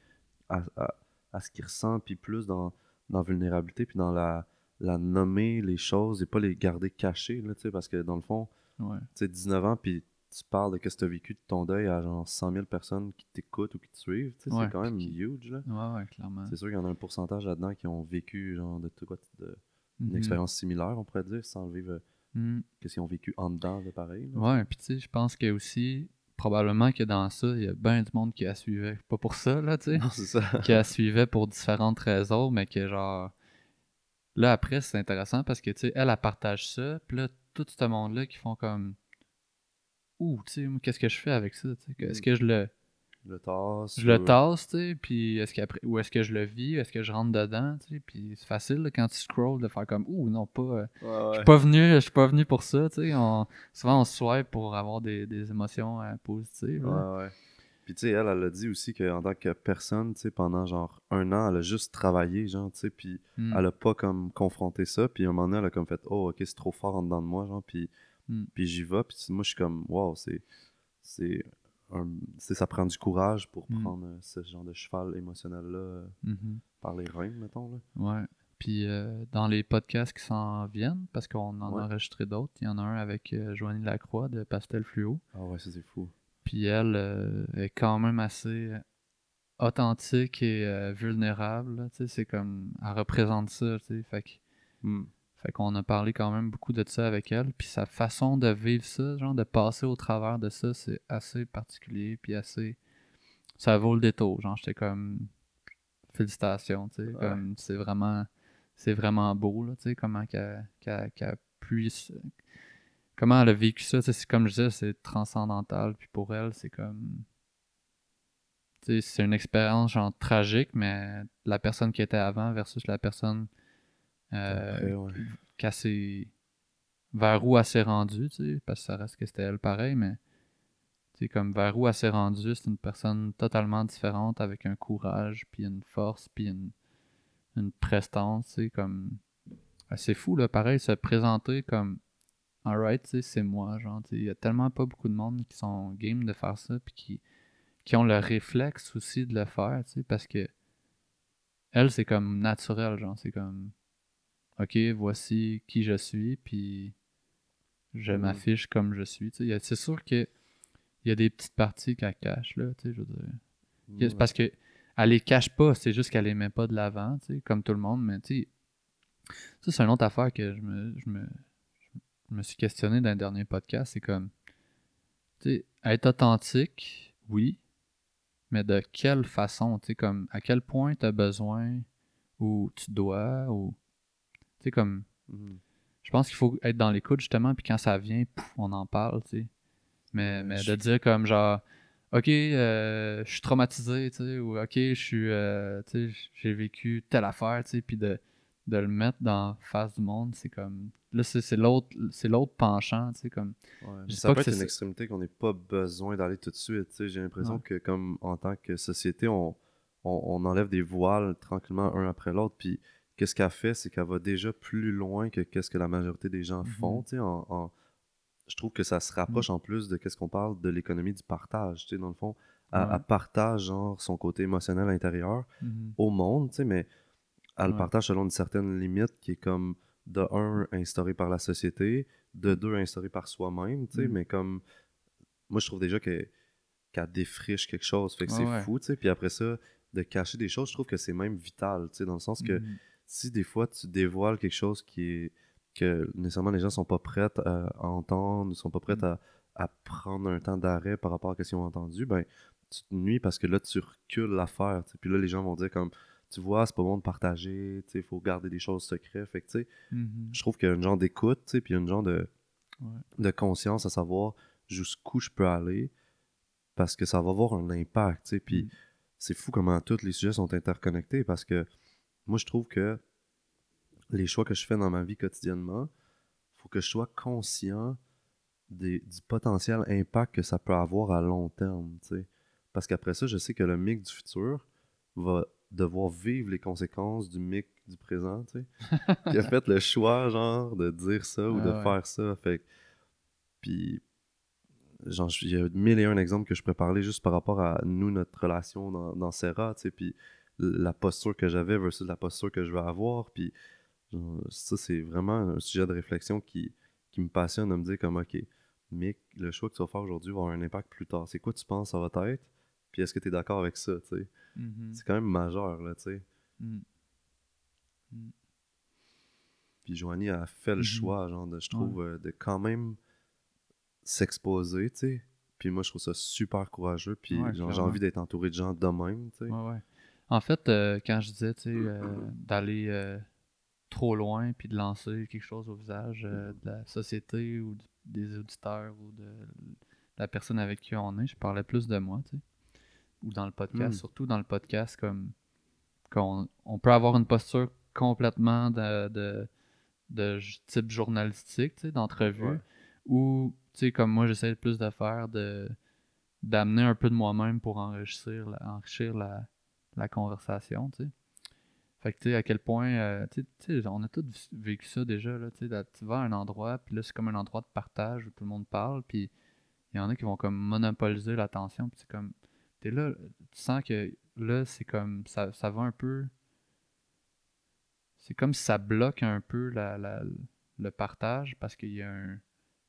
à, à, à ce qu'il ressent, puis plus dans, dans la vulnérabilité, puis dans la, la nommer les choses et pas les garder cachées, là, parce que dans le fond, Ouais. tu sais, 19 ans, puis tu parles de ce que tu as vécu de ton deuil à genre 100 000 personnes qui t'écoutent ou qui te suivent, Ouais, c'est quand même qui- huge, là. Ouais, ouais, clairement. C'est sûr qu'il y en a un pourcentage là-dedans qui ont vécu genre de tout quoi, de, une Mhm. expérience similaire, on pourrait dire, sans le vivre Mm. qu'est-ce qu'ils ont vécu en dedans de pareil. là. Ouais, puis tu sais, je pense que aussi, probablement que dans ça, il y a bien du monde qui la suivait. Pas pour ça, là, tu sais. Non, c'est ça. qui la suivait pour différentes raisons, mais que genre. Là, après, c'est intéressant parce que, tu sais, elle, elle partage ça, puis là, tout ce monde-là qui font comme. Ouh, tu sais, qu'est-ce que je fais avec ça, tu sais? Est-ce que je le. Le tasse. Je le ou- tasse, tu sais, puis est-ce qu'après. Ou est-ce que je le vis, est-ce que je rentre dedans, tu sais, puis c'est facile, là, quand tu scrolls, de faire comme, ouh, non, pas. euh, Ouais, Je suis pas venu, je suis pas venu pour ça, tu sais. on- Souvent, on se swipe pour avoir des, des émotions euh, positives. là. Ouais, ouais. Puis tu sais, elle, elle a dit aussi qu'en tant que personne, tu sais, pendant genre un an, elle a juste travaillé, genre, tu sais, puis Mm. elle a pas comme confronté ça, puis à un moment donné, elle a comme fait, oh, ok, c'est trop fort en dedans de moi, genre, puis, Mm. puis j'y vais, puis moi, je suis comme, wow, c'est, c'est, un, ça prend du courage pour Mm. prendre euh, ce genre de cheval émotionnel-là euh, Mhm. par les reins, mettons, là. Ouais. Puis euh, dans les podcasts qui s'en viennent, parce qu'on en Ouais. a enregistré d'autres, il y en a un avec euh, Joanie Lacroix de Pastel Fluo. Ah ouais, ça c'est fou. Puis elle euh, est quand même assez authentique et vulnérable. là, tu sais, C'est comme. Elle représente ça. tu sais, Fait que- Mm. Fait qu'on a parlé quand même beaucoup de ça avec elle. Puis sa façon de vivre ça, genre de passer au travers de ça, c'est assez particulier. Puis assez. Ça vaut le détour. Genre, j'étais comme. Félicitations, tu sais. Ouais. Comme c'est vraiment. C'est vraiment beau, là, tu sais, comment qu'elle puisse. Comment elle a vécu ça, c'est comme je disais, c'est transcendantal. Puis pour elle, c'est comme. Tu sais, c'est une expérience genre tragique, mais la personne qui était avant versus la personne euh, ouais. vers où elle s'est rendue, tu sais, parce que ça reste que c'était elle pareil, mais tu sais, comme vers où elle s'est rendue, c'est une personne totalement différente avec un courage, puis une force, puis une, une prestance, tu sais, comme. C'est fou, là, pareil, se présenter comme alright, tu sais, c'est moi, genre, tu sais, il y a tellement pas beaucoup de monde qui sont game de faire ça, puis qui, qui ont le réflexe aussi de le faire, tu sais, parce que elle, c'est comme naturel, genre, c'est comme, ok, voici qui je suis, puis je Mhm. m'affiche comme je suis, C'est sûr que il y a des petites parties qu'elle cache, là, tu sais, je veux dire. Parce que elle les cache pas, c'est juste qu'elle les met pas de l'avant, tu sais, comme tout le monde, mais tu sais, ça c'est une autre affaire que je me, je me, je me suis questionné dans le dernier podcast, c'est comme, tu sais, être authentique, oui, mais de quelle façon, tu sais, comme, à quel point tu as besoin, ou tu dois, ou, tu sais, comme, Mhm. je pense qu'il faut être dans l'écoute justement, puis quand ça vient, pouf, on en parle, tu sais. Mais, mais je- de dire comme genre, ok, euh, je suis traumatisé, tu sais, ou ok, je suis, euh, tu sais, j'ai vécu telle affaire, tu sais, puis de, de le mettre dans face du monde, c'est comme, là, c'est c'est l'autre c'est l'autre penchant, tu sais, comme, Ouais, Je ça pas peut que être c'est une extrémité qu'on n'ait pas besoin d'aller tout de suite. tu sais. J'ai l'impression Ouais. que comme en tant que société, on, on, on enlève des voiles tranquillement un après l'autre. Puis qu'est-ce qu'elle fait, c'est qu'elle va déjà plus loin que qu'est-ce que la majorité des gens Mhm. font. en, en- Je trouve que ça se rapproche en plus de qu'est-ce qu'on parle de l'économie du partage. tu sais, Dans le fond, elle, Ouais. elle partage genre, son côté émotionnel intérieur mhm, au monde, tu sais, mais elle le partage selon une certaine limite qui est comme de un instaurée par la société, de deux instaurée par soi-même, tu sais, mais comme moi je trouve déjà que qu'elle défriche quelque chose, fait que Ouais, c'est fou, tu sais, puis après ça de cacher des choses, je trouve que c'est même vital, tu sais, dans le sens que si des fois tu dévoiles quelque chose qui est que nécessairement les gens sont pas prêts à, entendre, sont pas prêts Mm. à, à prendre un temps d'arrêt par rapport à ce qu'ils ont entendu, ben tu te nuis parce que là tu recules l'affaire, puis là les gens vont dire comme tu vois, c'est pas bon de partager, il faut garder des choses secrètes, fait que mhm, je trouve qu'il y a une genre d'écoute, puis il y a une genre de, Ouais. de conscience à savoir jusqu'où je peux aller parce que ça va avoir un impact, tu sais, puis Mm. c'est fou comment tous les sujets sont interconnectés parce que moi je trouve que les choix que je fais dans ma vie quotidiennement, faut que je sois conscient des- du potentiel impact que ça peut avoir à long terme, tu sais. Parce qu'après ça, je sais que le mic du futur va devoir vivre les conséquences du mic du présent, tu sais. [LAUGHS] a fait le choix, genre, de dire ça ou Ah de ouais. faire ça. Fait Puis, genre, il y a mille et un exemples que je pourrais parler juste par rapport à nous, notre relation dans, dans Serra, tu sais, puis la posture que j'avais versus la posture que je veux avoir. Puis, ça, c'est vraiment un sujet de réflexion qui, qui me passionne de me dire comme, OK, Mick, le choix que tu vas faire aujourd'hui va avoir un impact plus tard. C'est quoi tu penses ça va être? Puis est-ce que tu es d'accord avec ça, tu sais? mhm, C'est quand même majeur, là, tu sais. mhm. Puis Joanie a fait le Mhm. choix, genre, de, je trouve, euh, de quand même s'exposer, tu sais. Puis moi, je trouve ça super courageux. Puis Ouais, j'ai envie d'être entouré de gens de même, tu sais. Ouais, ouais. En fait, euh, quand je disais, euh, d'aller euh, trop loin puis de lancer quelque chose au visage euh, de la société ou des auditeurs ou de la personne avec qui on est, je parlais plus de moi, tu sais. Ou dans le podcast, Mm. surtout dans le podcast, comme qu'on on peut avoir une posture complètement de, de, type journalistique, tu sais, d'entrevue, ou, tu sais, comme moi, j'essaie plus de faire, de d'amener un peu de moi-même pour enrichir la, enrichir la, la conversation, tu sais. Fait que, tu sais, à quel point, euh, tu sais- on a tous vécu ça déjà, là, tu sais, tu vas à un endroit, puis là, c'est comme un endroit de partage où tout le monde parle, puis il y en a qui vont comme monopoliser l'attention, puis c'est comme, t'es là, tu sens que là, c'est comme, ça, ça va un peu, c'est comme si ça bloque un peu la, la- le partage, parce qu'il y a un,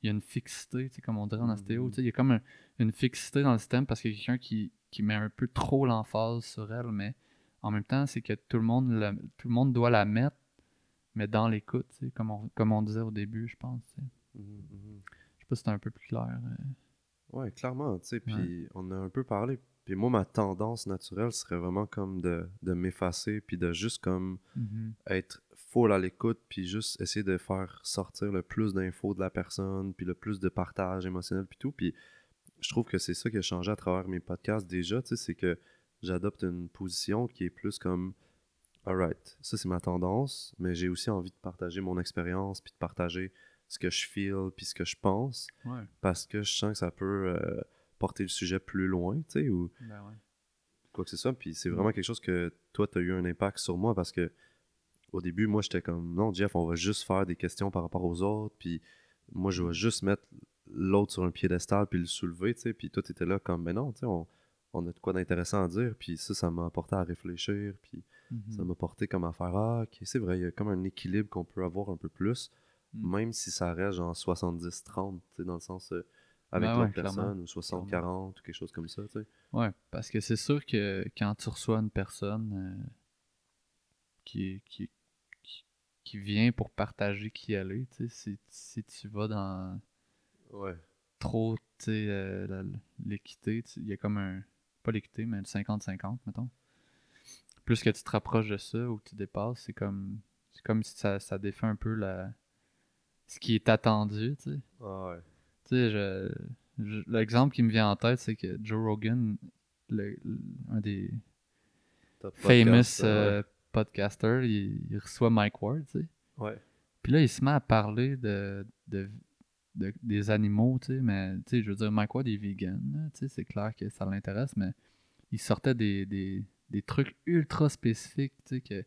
il y a une fixité, tu sais, comme on dirait en ostéo, Mhm. tu sais, il y a comme un- une fixité dans le système parce qu'il y a quelqu'un qui, qui met un peu trop l'emphase sur elle, mais en même temps, c'est que tout le monde la- tout le monde doit la mettre, mais dans l'écoute, comme on, comme on disait au début, je pense. Mhm, mhm. Je sais pas si c'était un peu plus clair. euh. Ouais, clairement, tu sais. Puis on a un peu parlé. Puis moi, ma tendance naturelle serait vraiment comme de, de m'effacer, puis de juste comme être full à l'écoute, puis juste essayer de faire sortir le plus d'infos de la personne, puis le plus de partage émotionnel, puis tout. Puis je trouve que c'est ça qui a changé à travers mes podcasts déjà, tu sais, c'est que j'adopte une position qui est plus comme, alright, ça c'est ma tendance, mais j'ai aussi envie de partager mon expérience, puis de partager ce que je feel, puis ce que je pense, Ouais. parce que je sens que ça peut euh, porter le sujet plus loin, tu sais, ou Ben ouais. quoi que ce soit. Puis c'est Mm. vraiment quelque chose que toi, tu as eu un impact sur moi parce que au début, moi, j'étais comme non, Jeff, on va juste faire des questions par rapport aux autres. Puis moi, je vais juste mettre l'autre sur un piédestal puis le soulever, tu sais. Puis toi, t'étais là comme, ben non, tu sais, on, on a de quoi d'intéressant à dire. Puis ça, ça m'a apporté à réfléchir. Puis Mhm. ça m'a porté comme à faire, ah, ok, c'est vrai, il y a comme un équilibre qu'on peut avoir un peu plus, Mm. même si ça reste genre 70-30, tu sais, dans le sens euh, avec Ben l'autre ouais, personne, ou 60-40, ou quelque chose comme ça, tu sais. Ouais, parce que c'est sûr que quand tu reçois une personne euh, qui, qui, qui, qui vient pour partager qui elle est, tu sais, si, si tu vas dans Ouais. trop, tu sais, euh, l'équité, il y a comme un. Pas l'équité, mais le 50-50, mettons. Plus que tu te rapproches de ça ou que tu dépasses, c'est comme. C'est comme si ça, ça défait un peu la. Ce qui est attendu, tu sais. Ah ouais. Tu sais, je, l'exemple qui me vient en tête, c'est que Joe Rogan, le- le- un des famous euh, podcasters, il, il reçoit Mike Ward, tu sais. ouais. Puis là, il se met à parler de, de, de- des animaux, tu sais, mais, tu sais, je veux dire, Mike Ward est vegan, tu sais, c'est clair que ça l'intéresse, mais il sortait des, des, des trucs ultra spécifiques, tu sais, que,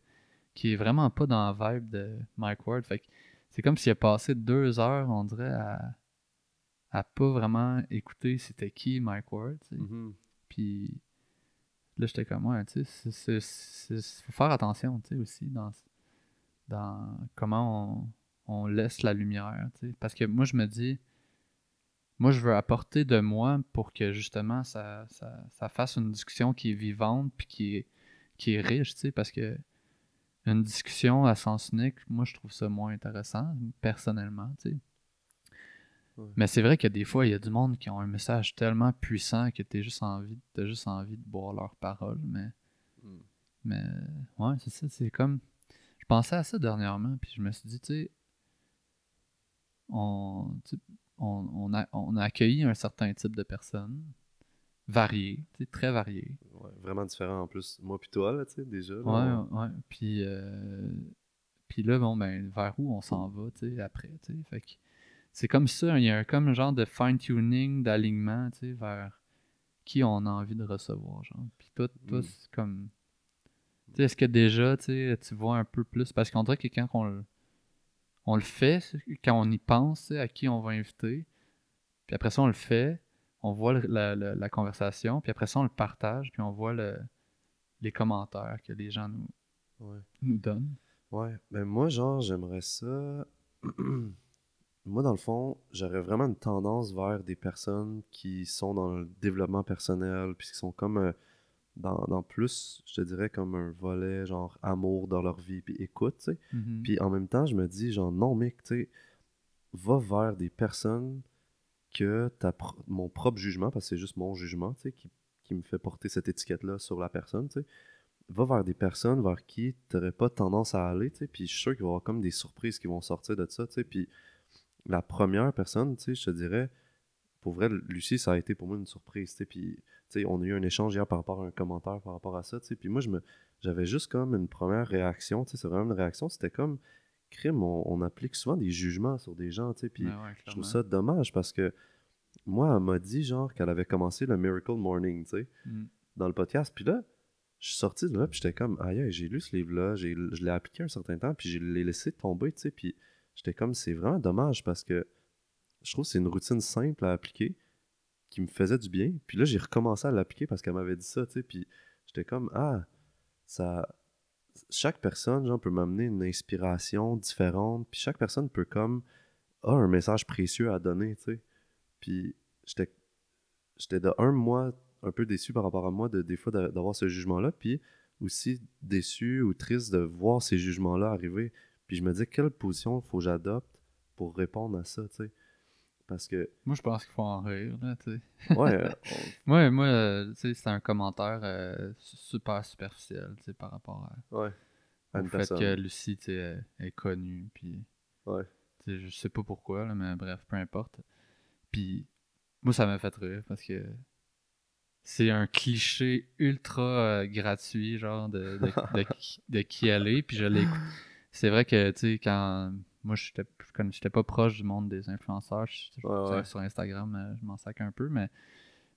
qui est vraiment pas dans la vibe de Mike Ward. Fait que c'est comme s'il a passé deux heures, on dirait, à, à pas vraiment écouter c'était qui Mike Ward, tu sais. Mhm. Puis là, j'étais comme, ouais, tu sais, faut faire attention, tu sais, aussi, dans, dans comment on, on laisse la lumière, tu sais. Parce que moi, je me dis, moi, je veux apporter de moi pour que, justement, ça, ça, ça fasse une discussion qui est vivante puis qui est, qui est riche, tu sais, parce que une discussion à sens unique, moi, je trouve ça moins intéressant, personnellement, tu sais. Ouais. Mais c'est vrai que des fois, il y a du monde qui ont un message tellement puissant que t'as juste envie, t'as juste envie de boire leurs paroles. Mais, Mm. mais ouais, c'est ça. C'est comme. Je pensais à ça dernièrement, puis je me suis dit, tu sais, on, on, on a, on a accueilli un certain type de personnes, variées, très variées. Ouais, Vraiment différent en plus. Moi puis toi, là, tu sais, déjà. là, Ouais, ouais. Puis, euh, puis là, bon, ben, vers où on s'en va, tu sais, après, tu sais. Fait que c'est comme ça, il y a un, comme un genre de fine-tuning, d'alignement, tu sais, vers qui on a envie de recevoir, genre. Puis toi, toi Mm. c'est comme... Tu sais, est-ce que déjà, tu sais, tu vois un peu plus... Parce qu'on dirait que quand on le, on le fait, quand on y pense, à qui on va inviter, puis après ça, on le fait, on voit le- la, la- la conversation, puis après ça, on le partage, puis on voit le, les commentaires que les gens nous, Ouais. nous donnent. Ouais, ben moi, genre, j'aimerais ça. [CLEARS THROAT] moi, dans le fond, j'aurais vraiment une tendance vers des personnes qui sont dans le développement personnel, puis qui sont comme euh, dans, dans plus, je te dirais, comme un volet, genre, amour dans leur vie, puis écoute, tu sais. Mhm. Puis en même temps, je me dis, genre, non, mec, tu sais, va vers des personnes que pro- mon propre jugement, parce que c'est juste mon jugement, tu sais, qui, qui me fait porter cette étiquette-là sur la personne, tu sais. Va vers des personnes vers qui tu n'aurais pas tendance à aller, tu sais. Puis je suis sûr qu'il va y avoir comme des surprises qui vont sortir de ça, tu sais. Puis la première personne, tu sais, je te dirais, pour vrai, Lucie, ça a été pour moi une surprise, tu sais. Puis, on a eu un échange hier par rapport à un commentaire par rapport à ça, tu sais. Puis moi, je me, j'avais juste comme une première réaction, tu sais, c'est vraiment une réaction, c'était comme, crime, on, on applique souvent des jugements sur des gens, tu sais. Puis Ouais, je trouve ça dommage parce que moi, elle m'a dit, genre, qu'elle avait commencé le Miracle Morning, tu sais, Mm. dans le podcast. Puis là, je suis sorti de là, puis j'étais comme, aïe, aïe, j'ai lu ce livre-là, j'ai- je l'ai appliqué un certain temps, puis je l'ai laissé tomber, tu sais. Puis j'étais comme, c'est vraiment dommage parce que je trouve que c'est une routine simple à appliquer qui me faisait du bien. Puis là, j'ai recommencé à l'appliquer parce qu'elle m'avait dit ça, tu sais. Puis j'étais comme, ah, ça. Chaque personne, genre, peut m'amener une inspiration différente. Puis chaque personne peut, comme, a un message précieux à donner, tu sais. Puis j'étais j'étais de un mois un peu déçu par rapport à moi de des fois d'a- d'avoir ce jugement-là, puis aussi déçu ou triste de voir ces jugements-là arriver. Puis je me disais quelle position faut que j'adopte pour répondre à ça, tu sais. Parce que Moi, je pense qu'il faut en rire, là, tu sais. ouais, euh, [LAUGHS] Moi, moi euh, tu sais, c'était un commentaire euh, su- super superficiel, tu sais, par rapport à, ouais, à au fait personne. que Lucie, tu sais, est, connue, puis... Ouais. Tu sais, je sais pas pourquoi, là, mais bref, peu importe. Puis, moi, ça m'a fait rire, parce que c'est un cliché ultra gratuit, genre, de, de, de [LAUGHS] qui- de qui elle est, puis je l'écoute. C'est vrai que, tu sais, quand... Moi, comme j'étais pas proche du monde des influenceurs, je- je- Ouais, ouais. sur Instagram, euh, je m'en sac un peu, mais,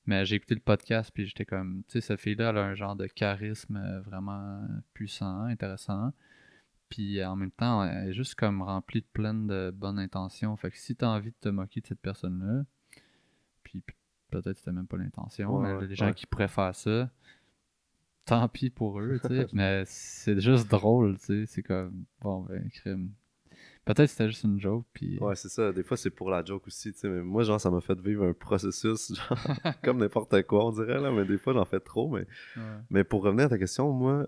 mais j'ai écouté le podcast, puis j'étais comme, tu sais, cette fille-là, elle a un genre de charisme euh, vraiment puissant, intéressant. Puis en même temps, elle est juste comme remplie de plein de bonnes intentions. Fait que si t'as envie de te moquer de cette personne-là, puis peut-être que c'était même pas l'intention, Ouais, mais les gens qui pourraient faire ça, tant pis pour eux, tu sais. [LAUGHS] mais c'est juste drôle, tu sais. C'est comme, bon, ben, crime. Peut-être que c'était juste une joke, puis. Ouais, c'est ça. Des fois, c'est pour la joke aussi. Mais moi, genre, ça m'a fait vivre un processus, [LAUGHS] genre, [LAUGHS] comme n'importe quoi, on dirait, là. Mais des fois, j'en fais trop. Mais, Ouais. mais pour revenir à ta question, moi,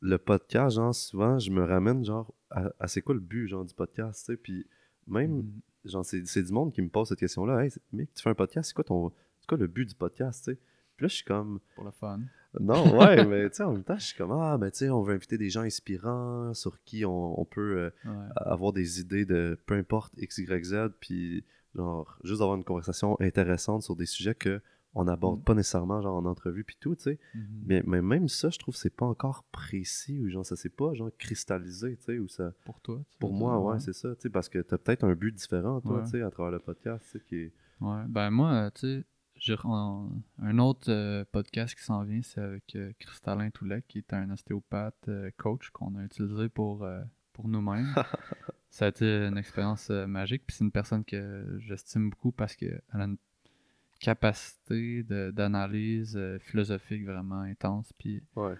le podcast, genre, souvent, je me ramène, genre, à, à c'est quoi le but, genre, du podcast, tu sais. Puis même, Mhm. genre, c'est c'est du monde qui me pose cette question-là. Hey, mec, tu fais un podcast, c'est quoi ton. C'est quoi le but du podcast, tu sais? Puis là, je suis comme. Pour le fun. Non, ouais, [LAUGHS] mais tu sais, en même temps, je suis comme, ah, ben, tu sais, on veut inviter des gens inspirants sur qui on, on peut euh, Ouais. avoir des idées de peu importe X, Y, Z, puis genre, juste avoir une conversation intéressante sur des sujets que on n'aborde Mm. pas nécessairement, genre, en entrevue, puis tout, tu sais. Mhm. Mais, mais même ça, je trouve que c'est pas encore précis, ou genre, ça s'est pas, genre, cristallisé, tu sais, ou ça. Pour toi, tu Pour moi, ouais, c'est ça, tu sais, parce que t'as peut-être un but différent, toi, Ouais. tu sais, à travers le podcast, tu sais, qui est. Ouais, ben moi, tu sais, en- un autre euh, podcast qui s'en vient, c'est avec euh, Cristallin Toulec, qui est un ostéopathe euh, coach qu'on a utilisé pour, euh, pour nous-mêmes. [LAUGHS] Ça a été une expérience magique, puis c'est une personne que j'estime beaucoup parce qu'elle a une capacité d'analyse philosophique vraiment intense, puis Ouais.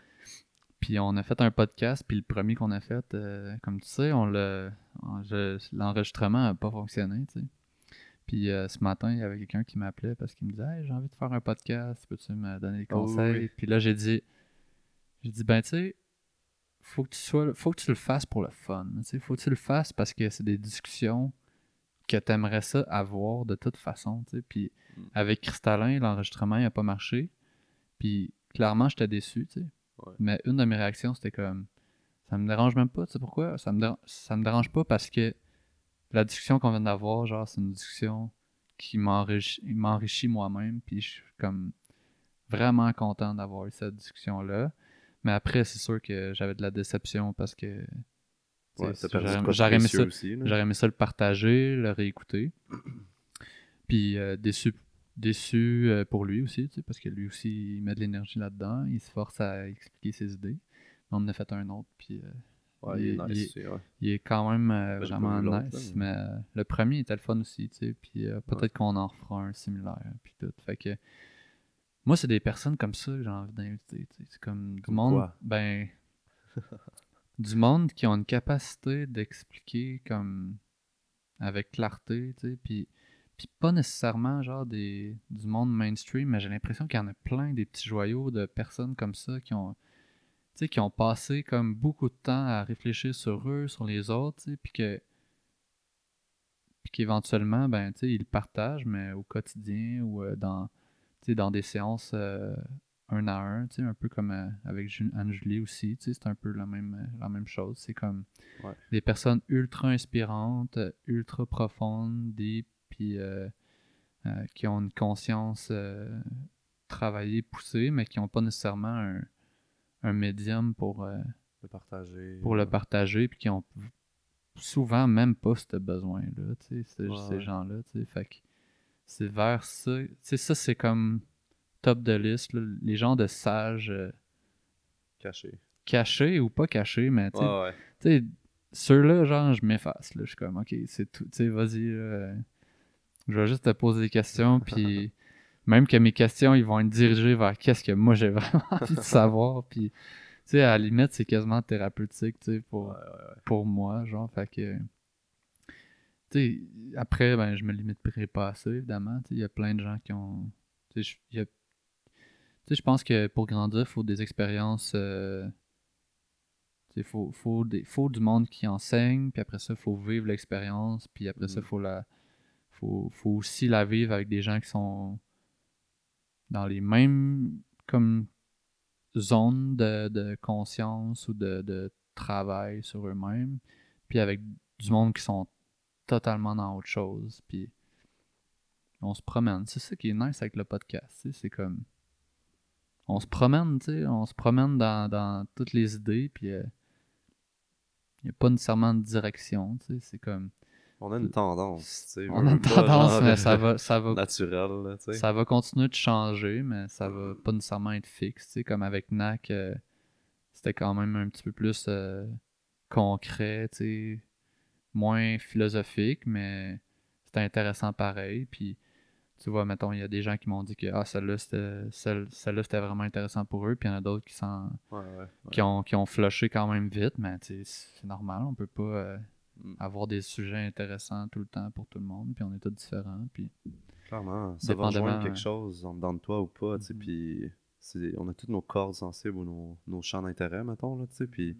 puis on a fait un podcast, puis le premier qu'on a fait, euh, comme tu sais, on l'a, l'enregistrement n'a pas fonctionné, tu sais. Puis euh, ce matin, il y avait quelqu'un qui m'appelait parce qu'il me disait hey, j'ai envie de faire un podcast, peux-tu me donner des oui, conseils? oui. Puis là, j'ai dit, j'ai dit ben tu sais, faut que tu sois, faut que tu le fasses pour le fun, tu sais, faut que tu le fasses parce que c'est des discussions que tu aimerais ça avoir de toute façon, tu sais. Puis Mm. avec Cristallin, l'enregistrement n'a pas marché. Puis clairement, j'étais déçu, tu sais. Ouais. Mais une de mes réactions, c'était comme ça me dérange même pas, tu sais pourquoi? Ça me, déra- ça me dérange pas parce que la discussion qu'on vient d'avoir, genre, c'est une discussion qui m'enrichit moi-même. Puis je suis comme vraiment content d'avoir eu cette discussion-là. Mais après, c'est sûr que j'avais de la déception parce que Ouais, j'aurais aimé ça, aimé le partager, le réécouter. [CLEARS THROAT] Puis euh, déçu, déçu euh, pour lui aussi, tu sais, parce que lui aussi, il met de l'énergie là-dedans, il se force à expliquer ses idées. Mais on en a fait un autre, puis euh, Ouais, il il est nice il est- aussi, ouais. il est quand même euh, vraiment nice. là, Mais euh, le premier était le fun aussi, tu sais, puis euh, peut-être qu'on en refera un similaire, puis tout. Fait que moi, c'est des personnes comme ça que j'ai envie d'inviter, tu sais. C'est comme du monde, quoi? ben, [LAUGHS] du monde qui ont une capacité d'expliquer comme avec clarté, tu sais, puis puis pas nécessairement genre des du monde mainstream, mais j'ai l'impression qu'il y en a plein des petits joyaux de personnes comme ça qui ont sais qui ont passé comme beaucoup de temps à réfléchir sur eux, sur les autres, puis que puis qu'éventuellement ben tu sais ils le partagent mais au quotidien ou euh, dans dans des séances euh, un à un, tu sais un peu comme euh, avec Ju- Anne-Julie aussi, tu sais c'est un peu la même la même chose, c'est comme Ouais. des personnes ultra inspirantes, ultra profondes, deep, puis qui ont une conscience travaillée, poussée, mais qui n'ont pas nécessairement un, un médium pour, euh, Le partager. pour le partager, puis qui ont souvent même pas ce besoin-là, tu sais, Ouais, ces gens-là, tu sais, fait que c'est vers ça, tu sais, ça c'est comme top de liste, là, les gens de sages, euh, Caché. cachés ou pas cachés, mais tu sais, ceux-là, genre, je m'efface. Là. Je suis comme, ok, c'est tout. Tu sais, vas-y. là. Je vais juste te poser des questions. [LAUGHS] Puis même que mes questions, ils vont être dirigées vers qu'est-ce que moi j'ai [LAUGHS] vraiment envie de savoir. Puis, tu sais, à la limite, c'est quasiment thérapeutique, tu sais, pour, Ouais, ouais, ouais. pour moi, genre. Fait que. Tu sais, après, ben, je me limiterai pas à ça, évidemment. Tu sais, il y a plein de gens qui ont. Tu sais, je- il tu sais, je pense que pour grandir, il faut des expériences. euh, il faut, faut, des- faut du monde qui enseigne, puis après ça, il faut vivre l'expérience, puis après ça, Mhm. faut la faut, faut aussi la vivre avec des gens qui sont dans les mêmes comme zones de, de conscience ou de, de travail sur eux-mêmes, puis avec du monde qui sont totalement dans autre chose, puis on se promène. C'est ça qui est nice avec le podcast, c'est comme on se promène, tu sais, on se promène dans, dans toutes les idées, puis il n'y a pas nécessairement de direction, tu sais, c'est comme On a une tendance, tu sais. on a une tendance, mais ça va, ça va, Naturel, là, tu sais. ça va continuer de changer, mais ça va pas nécessairement être fixe. tu sais, Comme avec NAC, euh, c'était quand même un petit peu plus euh, concret, tu sais, moins philosophique, mais c'était intéressant pareil. Puis, tu vois, mettons, il y a des gens qui m'ont dit que ah, celle-là, c'était celle, celle-là, c'était vraiment intéressant pour eux. Puis il y en a d'autres qui, s'en- Ouais, ouais, ouais. qui, ont, qui ont flushé quand même vite, mais tu sais, c'est normal, on peut pas euh. Avoir des sujets intéressants tout le temps pour tout le monde, puis on est tous différents. Puis, Clairement, ça va rejoindre quelque ouais. chose en dedans de toi ou pas, tu sais, Mhm. puis on a toutes nos cordes sensibles ou nos, nos champs d'intérêt, mettons, là, tu sais, puis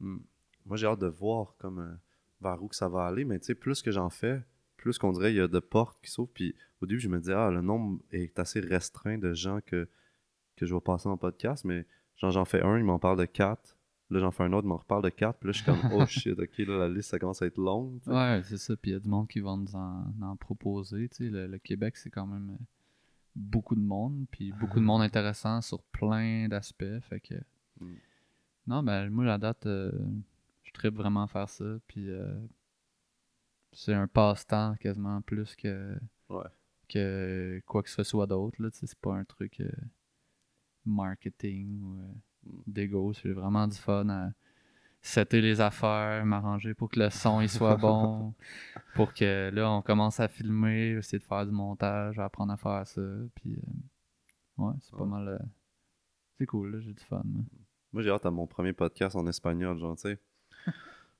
mm, moi j'ai hâte de voir comme euh, vers où que ça va aller, mais tu sais, plus que j'en fais, plus qu'on dirait il y a de portes qui s'ouvrent, puis au début je me disais, ah, le nombre est assez restreint de gens que, que je vais passer en podcast, mais genre j'en fais un, il m'en parle de quatre, là j'en fais un autre, il m'en reparle de quatre, puis là je suis comme, [LAUGHS] oh shit, ok, là la liste ça commence à être longue, ouais, c'est ça. Puis il y a du monde qui va nous en, en proposer. Tu sais, le, le Québec, c'est quand même euh, beaucoup de monde, puis beaucoup de [LAUGHS] monde intéressant sur plein d'aspects. Fait que. Mm. Non, ben, moi, la date, euh, je tripe vraiment à faire ça. Puis euh, c'est un passe-temps quasiment plus que, Ouais. que quoi que ce soit d'autre. là, tu sais, C'est pas un truc euh, marketing ou. D'ego. C'est vraiment du fun à setter les affaires, m'arranger pour que le son il soit bon. [LAUGHS] pour que là, on commence à filmer, essayer de faire du montage, apprendre à faire ça. Puis, euh, ouais, c'est pas mal. euh, c'est cool, j'ai du fun. moi. Moi, j'ai hâte à mon premier podcast en espagnol, genre, tu sais.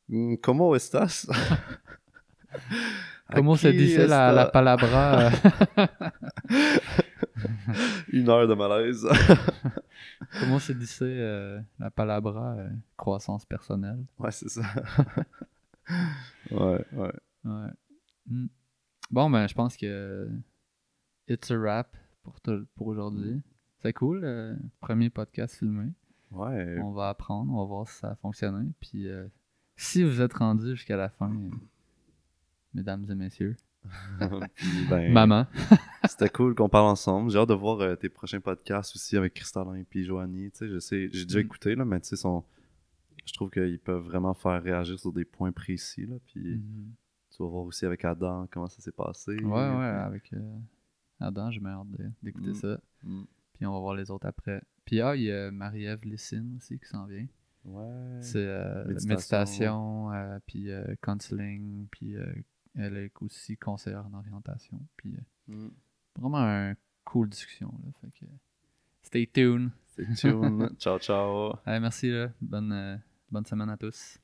Mm, ¿Cómo estás? [LAUGHS] Comment se dit la, la palabra? [LAUGHS] Une heure de malaise. [LAUGHS] Comment se dit euh, la palabra euh, croissance personnelle? Ouais, c'est ça. [LAUGHS] ouais, ouais. Ouais. Mm. Bon, ben, je pense que it's a wrap pour, pour aujourd'hui. C'est cool, euh, premier podcast filmé. Ouais. On va apprendre, on va voir si ça a fonctionné. Puis euh, si vous êtes rendus jusqu'à la fin, euh, mesdames et messieurs, Puis, ben, maman, [LAUGHS] C'était cool qu'on parle ensemble. J'ai hâte de voir euh, tes prochains podcasts aussi avec Cristallin et puis Joanie. Tu sais, je sais, j'ai déjà Mm. écouté, là, mais tu sais, sont- je trouve qu'ils peuvent vraiment faire réagir sur des points précis. Là, puis Mhm. tu vas voir aussi avec Adam comment ça s'est passé. ouais, ouais, avec euh, Adam, j'ai hâte d'écouter Mm. ça. Mm. Puis on va voir les autres après. Puis ah, il y a Marie-Ève Lessine aussi qui s'en vient. Ouais. C'est euh, Méditation. méditation, puis counseling, puis euh, elle est aussi conseillère en orientation. Puis euh, Mm. vraiment un cool discussion. Là, fait que, stay tuned. C'est tune. [LAUGHS] ciao, ciao. Allez, merci. Là. Bonne, euh, bonne semaine à tous.